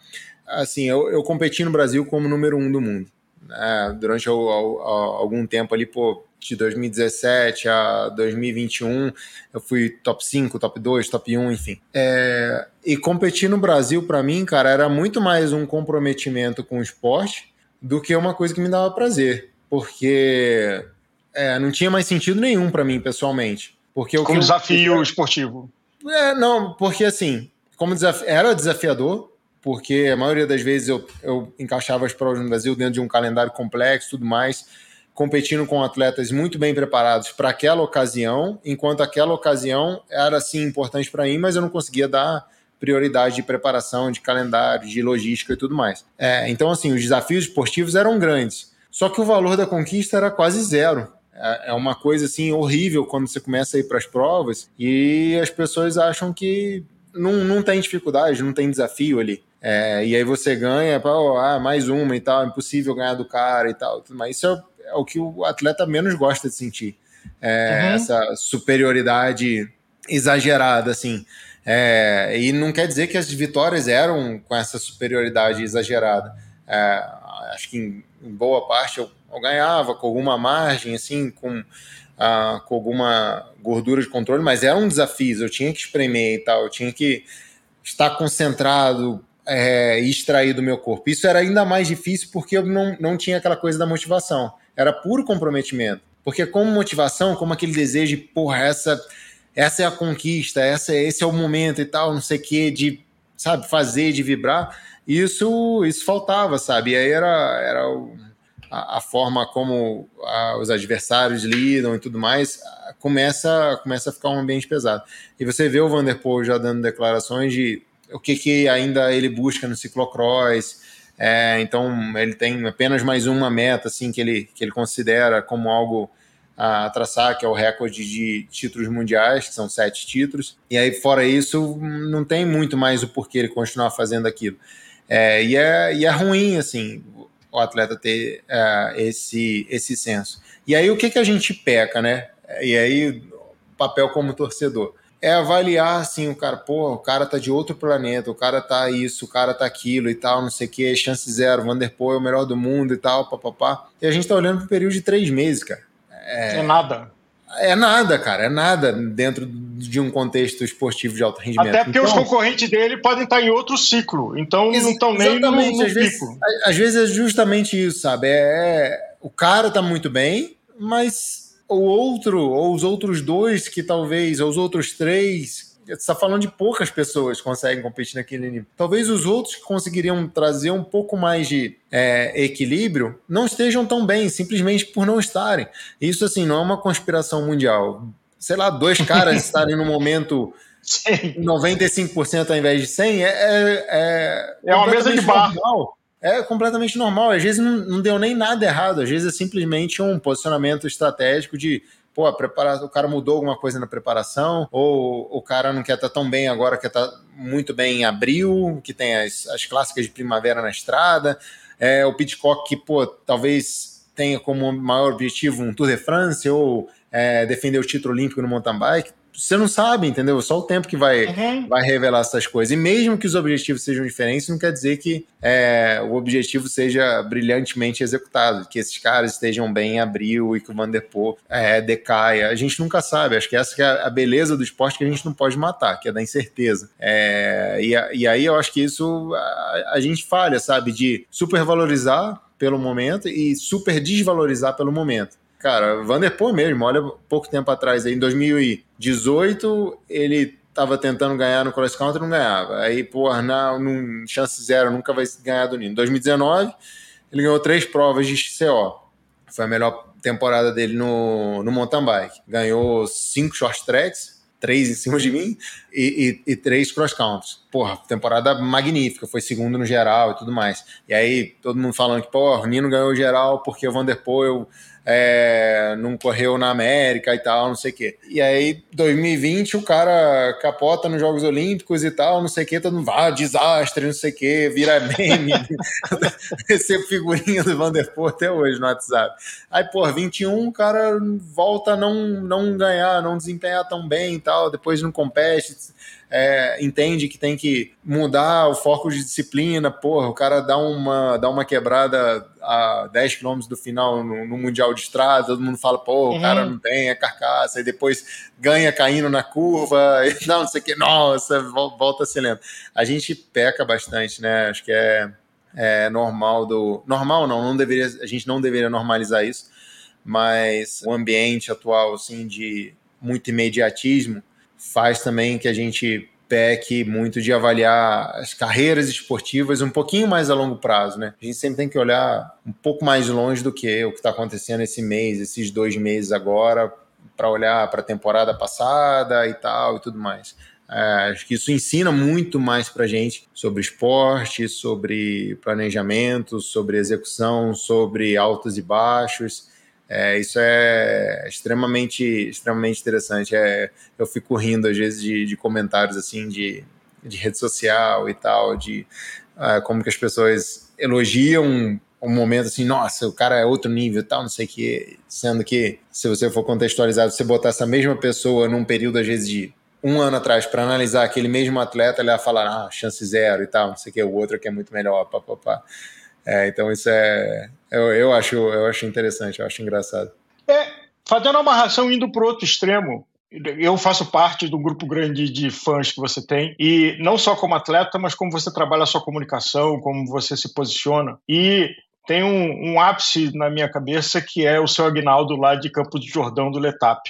Speaker 2: assim, eu, eu competi no Brasil como número um do mundo. Né? Durante algum tempo ali, pô, de 2017 a 2021, eu fui top 5, top 2, top 1, enfim. É, e competir no Brasil, para mim, cara, era muito mais um comprometimento com o esporte do que uma coisa que me dava prazer. Porque é, não tinha mais sentido nenhum para mim, pessoalmente. Porque
Speaker 1: como desafio eu... esportivo.
Speaker 2: É, não, porque assim, como desaf... era desafiador, porque a maioria das vezes eu, eu encaixava as provas no Brasil dentro de um calendário complexo tudo mais, competindo com atletas muito bem preparados para aquela ocasião, enquanto aquela ocasião era sim importante para mim, mas eu não conseguia dar prioridade de preparação, de calendário, de logística e tudo mais. É, então, assim, os desafios esportivos eram grandes, só que o valor da conquista era quase zero. É, é uma coisa assim horrível quando você começa a ir para as provas e as pessoas acham que não, não tem dificuldade, não tem desafio ali. É, e aí você ganha, pô, ah, mais uma e tal, é impossível ganhar do cara e tal. Mas isso é, é o que o atleta menos gosta de sentir. É, uhum. Essa superioridade exagerada, assim. É, e não quer dizer que as vitórias eram com essa superioridade exagerada. É, acho que em, em boa parte eu, eu, ganhava com alguma margem, assim, com, ah, com alguma gordura de controle, mas era um desafio, eu tinha que espremer e tal, eu tinha que estar concentrado é, e extrair do meu corpo. Isso era ainda mais difícil porque eu não, não tinha aquela coisa da motivação, era puro comprometimento. Porque como motivação, como aquele desejo de, porra, essa, essa é a conquista, essa, esse é o momento e tal, não sei o quê, de, sabe, fazer, de vibrar, isso, isso faltava, sabe? E aí era, era a, a, forma como a, os adversários lidam e tudo mais, começa, começa a ficar um ambiente pesado. E você vê o Vanderpool já dando declarações de o que, que ainda ele busca no ciclocross, é, então ele tem apenas mais uma meta assim que ele, que ele considera como algo a traçar, que é o recorde de títulos mundiais, que são sete títulos. E aí, fora isso, não tem muito mais o porquê ele continuar fazendo aquilo. É, e, é, e é ruim, assim, o atleta ter é, esse, esse senso. E aí, o que, que a gente peca, né? E aí, papel como torcedor é avaliar assim, o cara, pô, o cara tá de outro planeta, o cara tá isso, o cara tá aquilo e tal, não sei o que, chance zero, Vanderpool é o melhor do mundo e tal, papapá. E a gente tá olhando pro período de três meses, cara.
Speaker 1: É, é nada.
Speaker 2: É nada, cara, é nada dentro de um contexto esportivo de alto rendimento.
Speaker 1: Até porque então, os concorrentes dele podem estar em outro ciclo, então não estão nem no, no
Speaker 2: às vezes, às vezes é justamente isso, sabe? É, é, o cara tá muito bem, mas o outro, ou os outros dois que talvez, ou os outros três, você está falando de poucas pessoas que conseguem competir naquele nível. Talvez os outros que conseguiriam trazer um pouco mais de é, equilíbrio não estejam tão bem, simplesmente por não estarem. Isso, assim, não é uma conspiração mundial. Sei lá, dois caras [LAUGHS] estarem no momento 95% ao invés de 100 é. É,
Speaker 1: é, é uma mesa de bar. Normal
Speaker 2: é completamente normal. Às vezes não, não deu nem nada errado, às vezes é simplesmente um posicionamento estratégico de pô, prepara... o cara mudou alguma coisa na preparação, ou o cara não quer estar tá tão bem agora, quer estar tá muito bem em abril, que tem as, as clássicas de primavera na estrada. É, o Pitcock, que, pô, talvez tenha como maior objetivo um Tour de France ou é, defender o título olímpico no mountain bike você não sabe, entendeu? Só o tempo que vai, uhum. vai revelar essas coisas. E mesmo que os objetivos sejam diferentes, não quer dizer que é, o objetivo seja brilhantemente executado, que esses caras estejam bem em abril e que o Vanderpool é, decaia. A gente nunca sabe. Acho que essa que é a beleza do esporte que a gente não pode matar, que é da incerteza. É, e, e, aí eu acho que isso a, a gente falha, sabe? De supervalorizar pelo momento e super desvalorizar pelo momento. Cara, Vanderpool mesmo, olha pouco tempo atrás, aí, em 2018, ele tava tentando ganhar no cross country não ganhava. Aí, pô, Arnal, num chance zero, nunca vai ganhar do Nino. Em 2019, ele ganhou três provas de XCO. Foi a melhor temporada dele no, no mountain bike. Ganhou cinco short tracks, três em cima de mim, e, e, e três cross country. Porra, temporada magnífica, foi segundo no geral e tudo mais. E aí, todo mundo falando que, pô, o Nino ganhou geral porque o Vanderpool é, não correu na América e tal, não sei o quê. E aí, 2020, o cara capota nos Jogos Olímpicos e tal, não sei o quê, todo mundo, ah, desastre, não sei o quê, vira [LAUGHS] meme. [LAUGHS] Recebo figurinha do Vanderpool até hoje no WhatsApp. Aí, pô, 21, o cara volta a não, não ganhar, não desempenhar tão bem e tal, depois não compete é, entende que tem que mudar o foco de disciplina, porra, o cara dá uma, dá uma quebrada a 10 km do final no, no, Mundial de Estrada, todo mundo fala, pô, uhum. o cara não tem, é carcaça, e depois ganha caindo na curva, [LAUGHS] e não, não sei o que, nossa, volta a ser lento. A gente peca bastante, né? Acho que é, é normal do. Normal não, não deveria, a gente não deveria normalizar isso, mas o ambiente atual, assim, de muito imediatismo faz também que a gente peque muito de avaliar as carreiras esportivas um pouquinho mais a longo prazo, né? A gente sempre tem que olhar um pouco mais longe do que o que está acontecendo esse mês, esses dois meses agora, para olhar para a temporada passada e tal e tudo mais. É, acho que isso ensina muito mais para gente sobre esporte, sobre planejamento, sobre execução, sobre altos e baixos. É, isso é extremamente, extremamente interessante. É, eu fico rindo às vezes de, de comentários assim de, de rede social e tal, de uh, como que as pessoas elogiam um momento assim, nossa, o cara é outro nível tal, não sei o que, sendo que se você for contextualizado, você botar essa mesma pessoa num período às vezes de um ano atrás para analisar aquele mesmo atleta, ele vai falar, ah, chance zero e tal, não sei o que, o outro que é muito melhor, papapá. É, então isso é. Eu, eu, acho, eu acho interessante, eu acho engraçado.
Speaker 1: É, fazendo uma amarração indo para outro extremo, eu faço parte do grupo grande de fãs que você tem, e não só como atleta, mas como você trabalha a sua comunicação, como você se posiciona. E tem um, um, ápice na minha cabeça que é o seu Agnaldo lá de Campo de Jordão do Letap.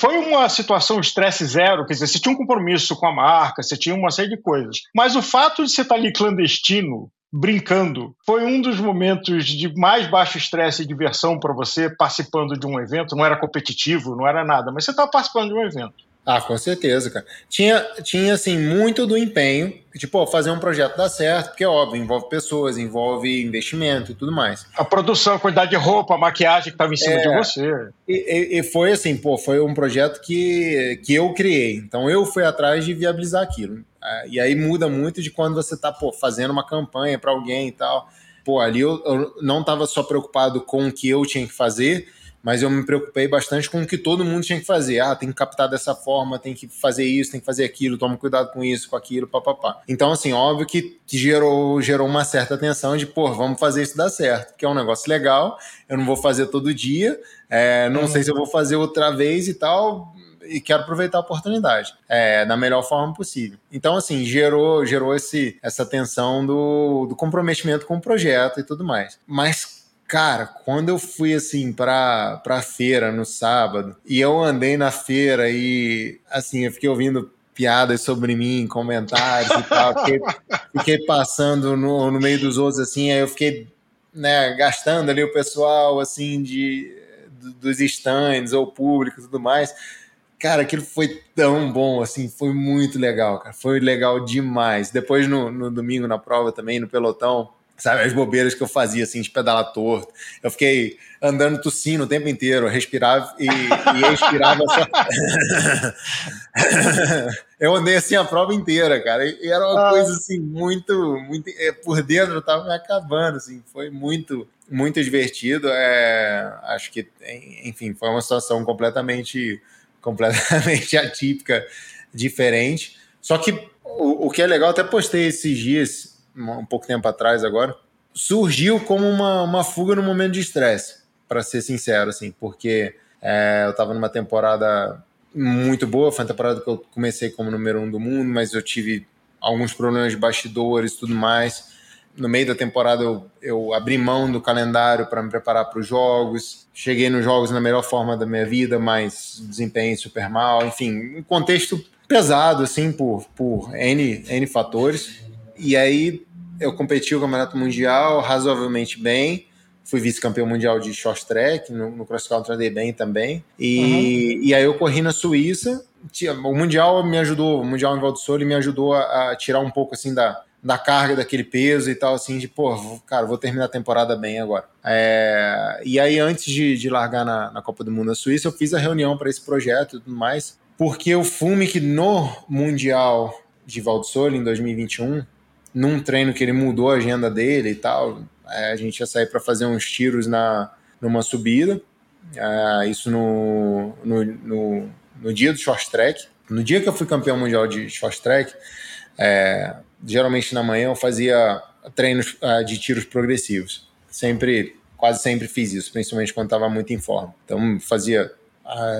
Speaker 1: Foi uma situação estresse zero, quer dizer, você tinha um compromisso com a marca, você tinha uma série de coisas. Mas o fato de você estar ali clandestino, brincando, foi um dos momentos de mais baixo estresse e diversão para você participando de um evento. Não era competitivo, não era nada, mas você estava participando de um evento.
Speaker 2: Ah, com certeza, cara. Tinha, tinha assim, muito do empenho, tipo, fazer um projeto dar certo, porque, óbvio, envolve pessoas, envolve investimento e tudo mais.
Speaker 1: A produção, a quantidade de roupa, a maquiagem que estava em cima é, de você.
Speaker 2: E, e, foi assim, pô, foi um projeto que, que eu criei. Então eu fui atrás de viabilizar aquilo. Ah, e aí muda muito de quando você tá, pô, fazendo uma campanha para alguém e tal. Pô, ali eu, eu não estava só preocupado com o que eu tinha que fazer, mas eu me preocupei bastante com o que todo mundo tinha que fazer. Ah, tem que captar dessa forma, tem que fazer isso, tem que fazer aquilo, toma cuidado com isso, com aquilo, papapá. Então, assim, óbvio que gerou, gerou uma certa atenção de, pô, vamos fazer isso dar certo, que é um negócio legal, eu não vou fazer todo dia, é, não uhum. sei se eu vou fazer outra vez e tal, e quero aproveitar a oportunidade é, da melhor forma possível. Então, assim, gerou, gerou esse, essa tensão do, do comprometimento com o projeto e tudo mais. Mas Cara, quando eu fui assim pra, pra feira no sábado, e eu andei na feira e assim, eu fiquei ouvindo piadas sobre mim, comentários e tal, [LAUGHS] fiquei, fiquei passando no, no meio dos outros assim, aí eu fiquei né, gastando ali o pessoal assim de dos stands ou público e tudo mais. Cara, aquilo foi tão bom, assim, foi muito legal, cara. Foi legal demais. Depois no, no domingo na prova também, no pelotão, sabe? As bobeiras que eu fazia, assim, de pedalar torto. Eu fiquei andando tossindo o tempo inteiro, respirava e, e expirava só. [LAUGHS] eu andei assim a prova inteira, cara. E era uma ah. coisa, assim, muito, muito. É, por dentro eu tava me acabando, assim. Foi muito, muito divertido. É, acho que, enfim, foi uma situação completamente, completamente [LAUGHS] atípica, diferente. Só que o, o que é legal, até postei esses dias um pouco tempo atrás agora, surgiu como uma, uma fuga no momento de estresse, para ser sincero, assim, porque é, eu estava numa temporada muito boa, foi uma temporada que eu comecei como número um do mundo, mas eu tive alguns problemas de bastidores tudo mais. No meio da temporada eu, eu abri mão do calendário para me preparar para os jogos. Cheguei nos jogos na melhor forma da minha vida, mas desempenho super mal. Enfim, um contexto pesado, assim, por, por N, N fatores. E aí eu competi o Campeonato Mundial razoavelmente bem. Fui vice-campeão mundial de short track, no, no cross country andei bem também. E, uhum. e aí eu corri na Suíça. O Mundial me ajudou, o Mundial em Val do Sole me ajudou a, a, tirar um pouco assim da, da carga daquele peso e tal, assim, de pô, cara, vou terminar a temporada bem agora. É, e aí, antes de, de largar na, na Copa do Mundo na Suíça, eu fiz a reunião para esse projeto e tudo mais, porque o Fume que no Mundial de Val do Sole, em 2021, num treino que ele mudou a agenda dele e tal. É, a gente ia sair para fazer uns tiros na, numa subida. É, isso no, no, no, no, dia do short track. No dia que eu fui campeão mundial de short track, é, geralmente na manhã eu fazia treinos uh, de tiros progressivos. Sempre, quase sempre fiz isso, principalmente quando estava muito em forma. Então fazia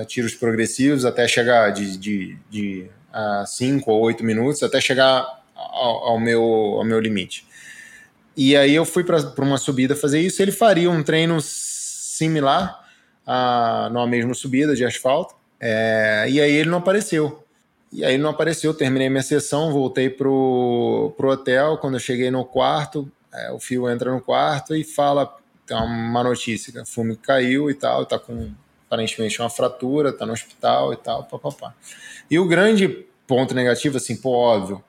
Speaker 2: tiros progressivos até chegar de 5 de, de, uh, ou 8 minutos, até chegar ao, ao, meu, ao meu limite. E aí eu fui para uma subida fazer isso. Ele faria um treino similar a numa mesma subida de asfalto. É, e aí ele não apareceu. E aí não apareceu, terminei minha sessão, voltei pro, pro hotel. Quando eu cheguei no quarto, é, o fio entra no quarto e fala: tem uma notícia, o fume caiu e tal, tá com aparentemente uma fratura, tá no hospital e tal, papapá. E o grande ponto negativo, assim, pô, óbvio,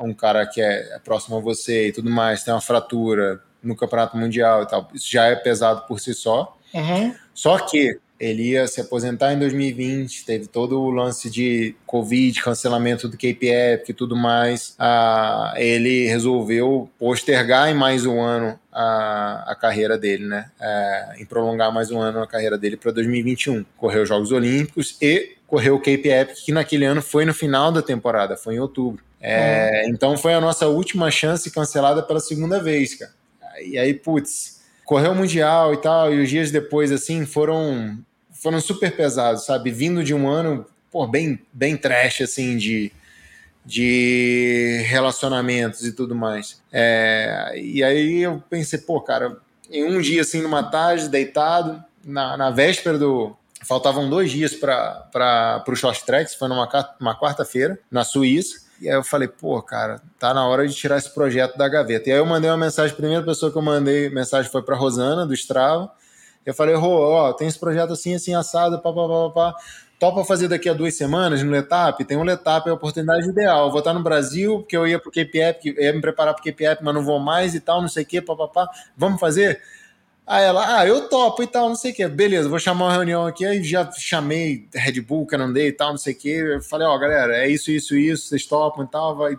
Speaker 2: um cara que é, próximo a você e tudo mais, tem uma fratura no campeonato mundial e tal, isso já é pesado por si só. Uhum. Só que ele ia se aposentar em 2020, teve todo o lance de Covid, cancelamento do KPF e tudo mais. Ah, ele resolveu postergar em mais um ano a, a carreira dele, né? É, em prolongar mais um ano a carreira dele para 2021. Correu os Jogos Olímpicos e correu o Cape Epic, que naquele ano foi no final da temporada, foi em outubro. É, uhum. Então foi a nossa última chance cancelada pela segunda vez, cara. e aí, putz, correu o Mundial e tal, e os dias depois, assim, foram, foram super pesados, sabe? Vindo de um ano, pô, bem, bem trash, assim, de, de relacionamentos e tudo mais. É, e aí eu pensei, pô, cara, em um dia, assim, numa tarde, deitado, na, na véspera do, faltavam dois dias para o short track, foi numa uma quarta-feira, na Suíça. E aí eu falei, pô, cara, tá na hora de tirar esse projeto da gaveta. E aí eu mandei uma mensagem, a primeira pessoa que eu mandei mensagem foi para Rosana, do Strava. Eu falei, Rô, ó, tem esse projeto assim, assim, assado, pá, pá, pá, pá. Topa fazer daqui a duas semanas no Letap? Tem um Letap, é a oportunidade ideal. Vou estar no Brasil, porque eu ia pro KPF, ia me preparar pro KPF, mas não vou mais e tal, não sei o quê, papapá. Vamos fazer? Aí ela, ah, eu topo e tal, não sei o que. Beleza, vou chamar uma reunião aqui. Aí já chamei Red Bull, Canandê e tal, não sei o. Eu falei, ó, oh, galera, é isso, isso, isso, vocês topam e tal, vai,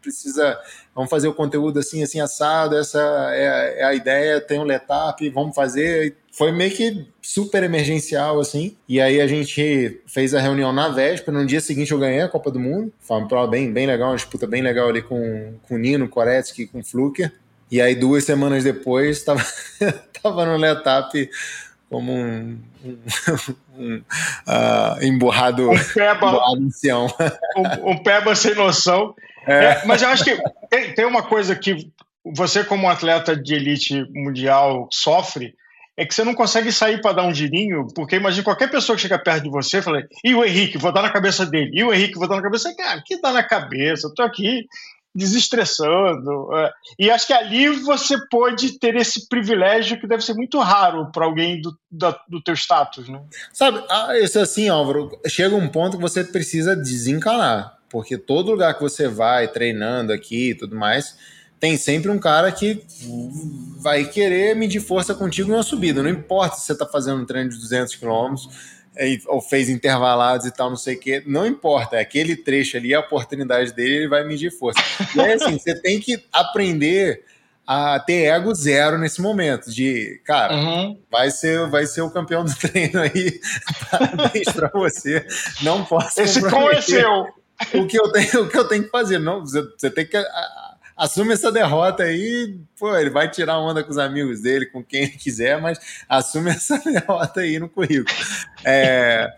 Speaker 2: precisa, vamos fazer o conteúdo assim, assim, assado, essa é, é a ideia, tem um letap, vamos fazer. Foi meio que super emergencial, assim. E aí a gente fez a reunião na véspera, no dia seguinte eu ganhei a Copa do Mundo. Foi uma prova bem, bem legal, uma disputa bem legal ali com, com o Nino, Koretsky, com o Fluker. E aí, duas semanas depois, [LAUGHS] estava tava no Letap como um, um, um uh, emburrado,
Speaker 1: um peba, um, um peba sem noção. É. É, mas eu acho que tem, tem uma coisa que você, como atleta de elite mundial, sofre, é que você não consegue sair para dar um girinho, porque imagina qualquer pessoa que chega perto de você fala, e o Henrique, vou dar na cabeça dele, e o Henrique, vou dar na cabeça, cara, que dá na cabeça, eu tô aqui desestressando. É. E acho que ali você pode ter esse privilégio que deve ser muito raro para alguém do, da, do teu status, né?
Speaker 2: Sabe, ah, isso assim, Álvaro, chega um ponto que você precisa desencanar, porque todo lugar que você vai treinando aqui e tudo mais, tem sempre um cara que vai querer medir força contigo em uma subida, não importa se você está fazendo um treino de 200 quilômetros, ou fez intervalados e tal, não sei o quê, não importa, é aquele trecho ali, a oportunidade dele, ele vai medir força. E é assim, você tem que aprender a ter ego zero nesse momento, de, cara, uhum. vai, ser, vai ser o campeão do treino aí, [LAUGHS] parabéns pra você, não posso
Speaker 1: Esse com é seu!
Speaker 2: O que eu tenho, o que eu tenho que fazer, não, você, você tem que assume essa derrota aí, pô, ele vai tirar onda com os amigos dele, com quem ele quiser, mas assume [LAUGHS] essa derrota aí no currículo. É,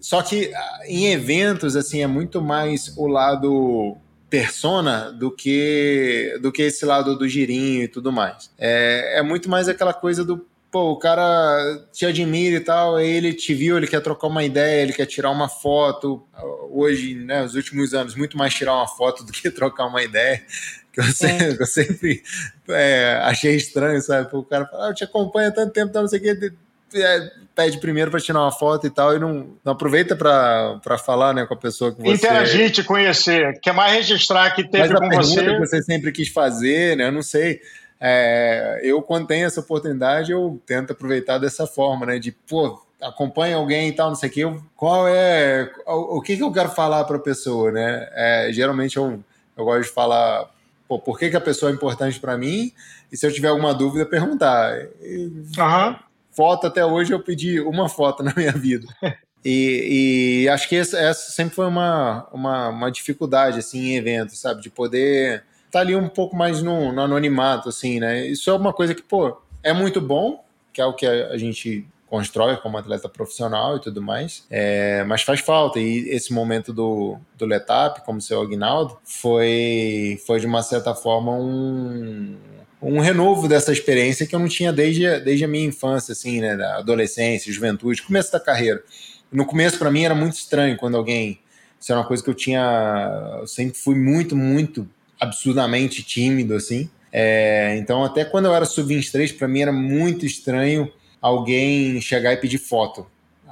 Speaker 2: só que ah, em eventos, assim, é muito mais o lado persona do que do que esse lado do girinho e tudo mais. É, é muito mais aquela coisa do pô, o cara te admira e tal, aí ele te viu, ele quer trocar uma ideia, ele quer tirar uma foto. Hoje, né, nos últimos anos, muito mais tirar uma foto do que [LAUGHS] trocar uma ideia que eu sempre, é. eu sempre é, achei estranho, sabe? O cara fala, ah, eu te acompanho há tanto tempo, então não sei o que, é, pede primeiro para tirar uma foto e tal, e não, não aproveita para falar né, com a pessoa que você...
Speaker 1: Interagir, te conhecer, quer mais registrar que teve com você...
Speaker 2: que você sempre quis fazer, né? Eu não sei... É, eu, quando tenho essa oportunidade, eu tento aproveitar dessa forma, né? De, pô, acompanha alguém e tal, não sei o que, eu, qual é... O, o que, que eu quero falar para a pessoa, né? É, geralmente eu, eu gosto de falar pô, por que, que a pessoa é importante para mim, e se eu tiver alguma dúvida, perguntar.
Speaker 1: Uhum.
Speaker 2: Foto, até hoje eu pedi uma foto na minha vida. [LAUGHS] E, e, acho que essa, essa, sempre foi uma, uma, uma, dificuldade, assim, em eventos, sabe? De poder tá ali um pouco mais no, no, anonimato, assim, né? Isso é uma coisa que, pô, é muito bom, que é o que a, gente constrói como atleta profissional e tudo mais, é, mas faz falta. E esse momento do, do Letap, como seu Aguinaldo, foi, foi de uma certa forma um, um renovo dessa experiência que eu não tinha desde, desde a minha infância, assim, né, da adolescência, juventude, começo da carreira. No começo, para mim, era muito estranho quando alguém. Isso era uma coisa que eu tinha. Eu sempre fui muito, muito absurdamente tímido, assim. É, então, até quando eu era sub-23, para mim era muito estranho alguém chegar e pedir foto. Hum.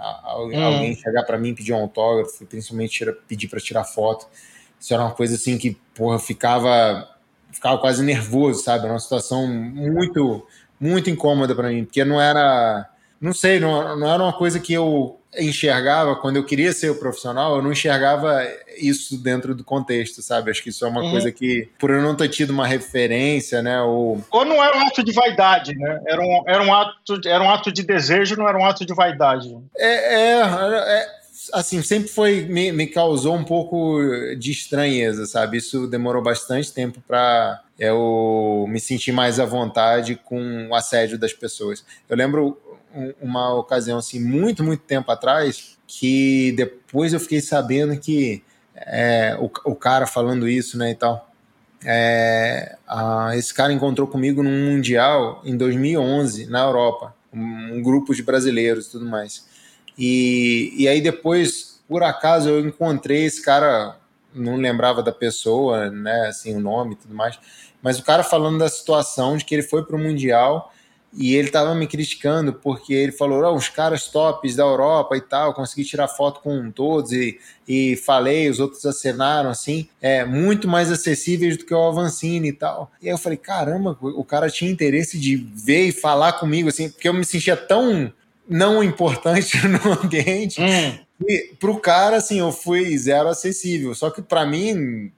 Speaker 2: Alguém chegar para mim pedir um autógrafo, principalmente pedir para tirar foto. Isso era uma coisa assim que, porra, ficava, ficava quase nervoso, sabe? Era uma situação muito, muito incômoda para mim, porque não era, não sei, não, não era uma coisa que eu enxergava quando eu queria ser o profissional, eu não enxergava isso dentro do contexto, sabe? Acho que isso é uma uhum. coisa que, por eu não ter tido uma referência, né? Ou...
Speaker 1: ou não era um ato de vaidade, né? Era um, era um, ato, era um ato de desejo, não era um ato de vaidade.
Speaker 2: É, é, é assim, sempre foi, me, me causou um pouco de estranheza, sabe? Isso demorou bastante tempo para eu me sentir mais à vontade com o assédio das pessoas. Eu lembro uma ocasião, assim, muito, muito tempo atrás, que depois eu fiquei sabendo que é, o, o cara falando isso, né, e tal. É, a, esse cara encontrou comigo num mundial em 2011 na Europa, um, um grupo de brasileiros e tudo mais. E, e aí depois, por acaso, eu encontrei esse cara, não lembrava da pessoa, né, assim, o nome e tudo mais, mas o cara falando da situação de que ele foi para o mundial e ele estava me criticando porque ele falou: oh, os caras tops da Europa e tal, consegui tirar foto com todos e, e falei, os outros acenaram assim, é muito mais acessíveis do que o Avancini e tal. E aí eu falei: caramba, o cara tinha interesse de ver e falar comigo, assim, porque eu me sentia tão não importante [LAUGHS] no ambiente. Hum. E pro cara, assim, eu fui zero acessível. Só que para mim,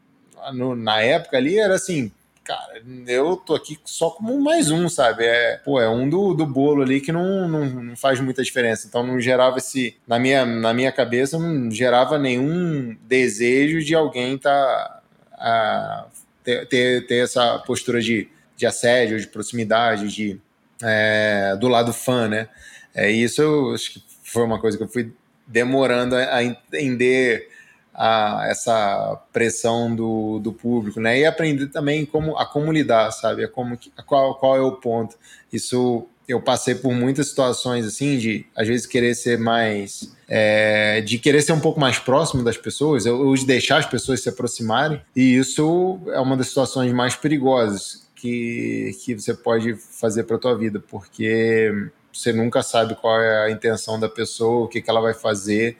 Speaker 2: no, na época ali, era assim, cara, eu tô aqui só como mais um, sabe? É, pô, é um do, do bolo ali que não, não, não, faz muita diferença. Então não gerava esse. Na minha, na minha cabeça, não gerava nenhum desejo de alguém tá. A, ter, ter, ter essa postura de, de assédio, de proximidade, de. É, do lado fã, né? É, isso eu acho que foi uma coisa que eu fui demorando a entender a, essa pressão do, do público, né? E aprender também como a como lidar, sabe? A como, a qual, qual é o ponto. Isso eu passei por muitas situações assim de às vezes querer ser mais é, de querer ser um pouco mais próximo das pessoas ou de deixar as pessoas se aproximarem e isso é uma das situações mais perigosas que, que você pode fazer para tua vida porque você nunca sabe qual é a intenção da pessoa o que, que ela vai fazer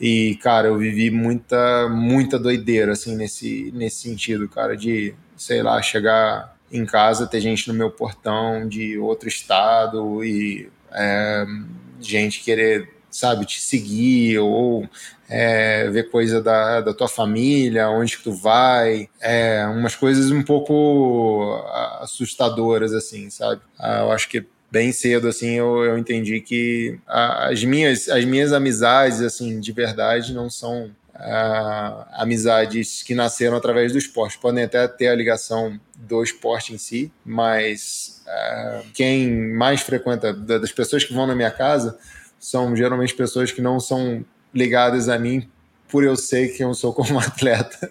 Speaker 2: e, cara, eu vivi muita, muita doideira, assim, nesse, nesse sentido, cara, de, sei lá, chegar em casa, ter gente no meu portão de outro estado e é, gente querer, sabe, te seguir ou é, ver coisa da, da tua família, onde que tu vai, é, umas coisas um pouco assustadoras, assim, sabe? Ah, eu acho que bem cedo assim eu, eu entendi que as minhas as minhas amizades assim de verdade não são uh, amizades que nasceram através do esporte. Podem até ter a ligação do esporte em si mas uh, quem mais frequenta das pessoas que vão na minha casa são geralmente pessoas que não são ligadas a mim por eu sei que eu sou como [LAUGHS] atleta.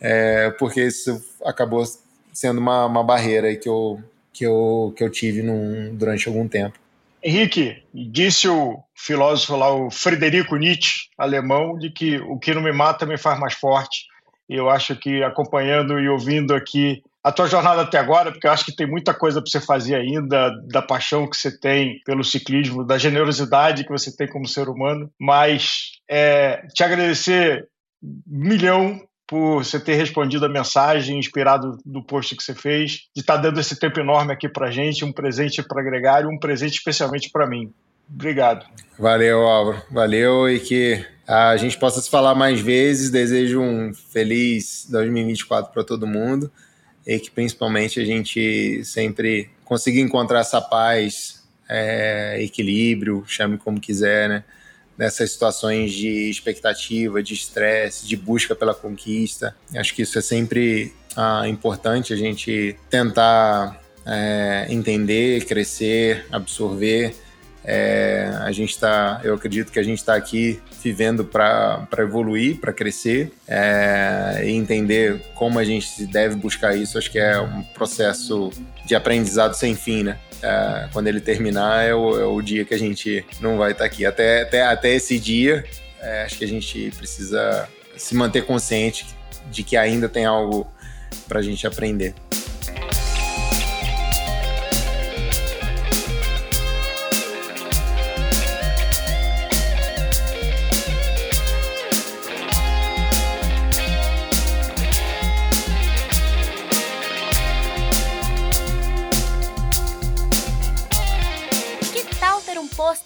Speaker 2: É, porque isso acabou sendo uma, uma barreira que eu que eu, que eu tive num, durante algum tempo.
Speaker 1: Henrique, disse o filósofo lá, o Frederico Nietzsche, alemão, de que o que não me mata me faz mais forte. Eu acho que acompanhando e ouvindo aqui a tua jornada até agora, porque eu acho que tem muita coisa para você fazer ainda, da paixão que você tem pelo ciclismo, da generosidade que você tem como ser humano, mas é, te agradecer milhão por você ter respondido a mensagem, inspirado do post que você fez, de estar tá dando esse tempo enorme aqui para gente, um presente para Gregário, um presente especialmente para mim. Obrigado.
Speaker 2: Valeu, Álvaro. Valeu e que a gente possa se falar mais vezes. Desejo um feliz 2024 para todo mundo e que principalmente a gente sempre consiga encontrar essa paz, é, equilíbrio, chame como quiser, né? Nessas situações de expectativa, de estresse, de busca pela conquista. Acho que isso é sempre ah, importante a gente tentar é, entender, crescer, absorver. É, a gente está, eu acredito que a gente está aqui vivendo para evoluir, para crescer é, e entender como a gente deve buscar isso. Acho que é um processo de aprendizado sem fim, né? É, quando ele terminar é o, é o, dia que a gente não vai estar tá aqui. Até, até, até esse dia, é, acho que a gente precisa se manter consciente de que ainda tem algo para a gente aprender.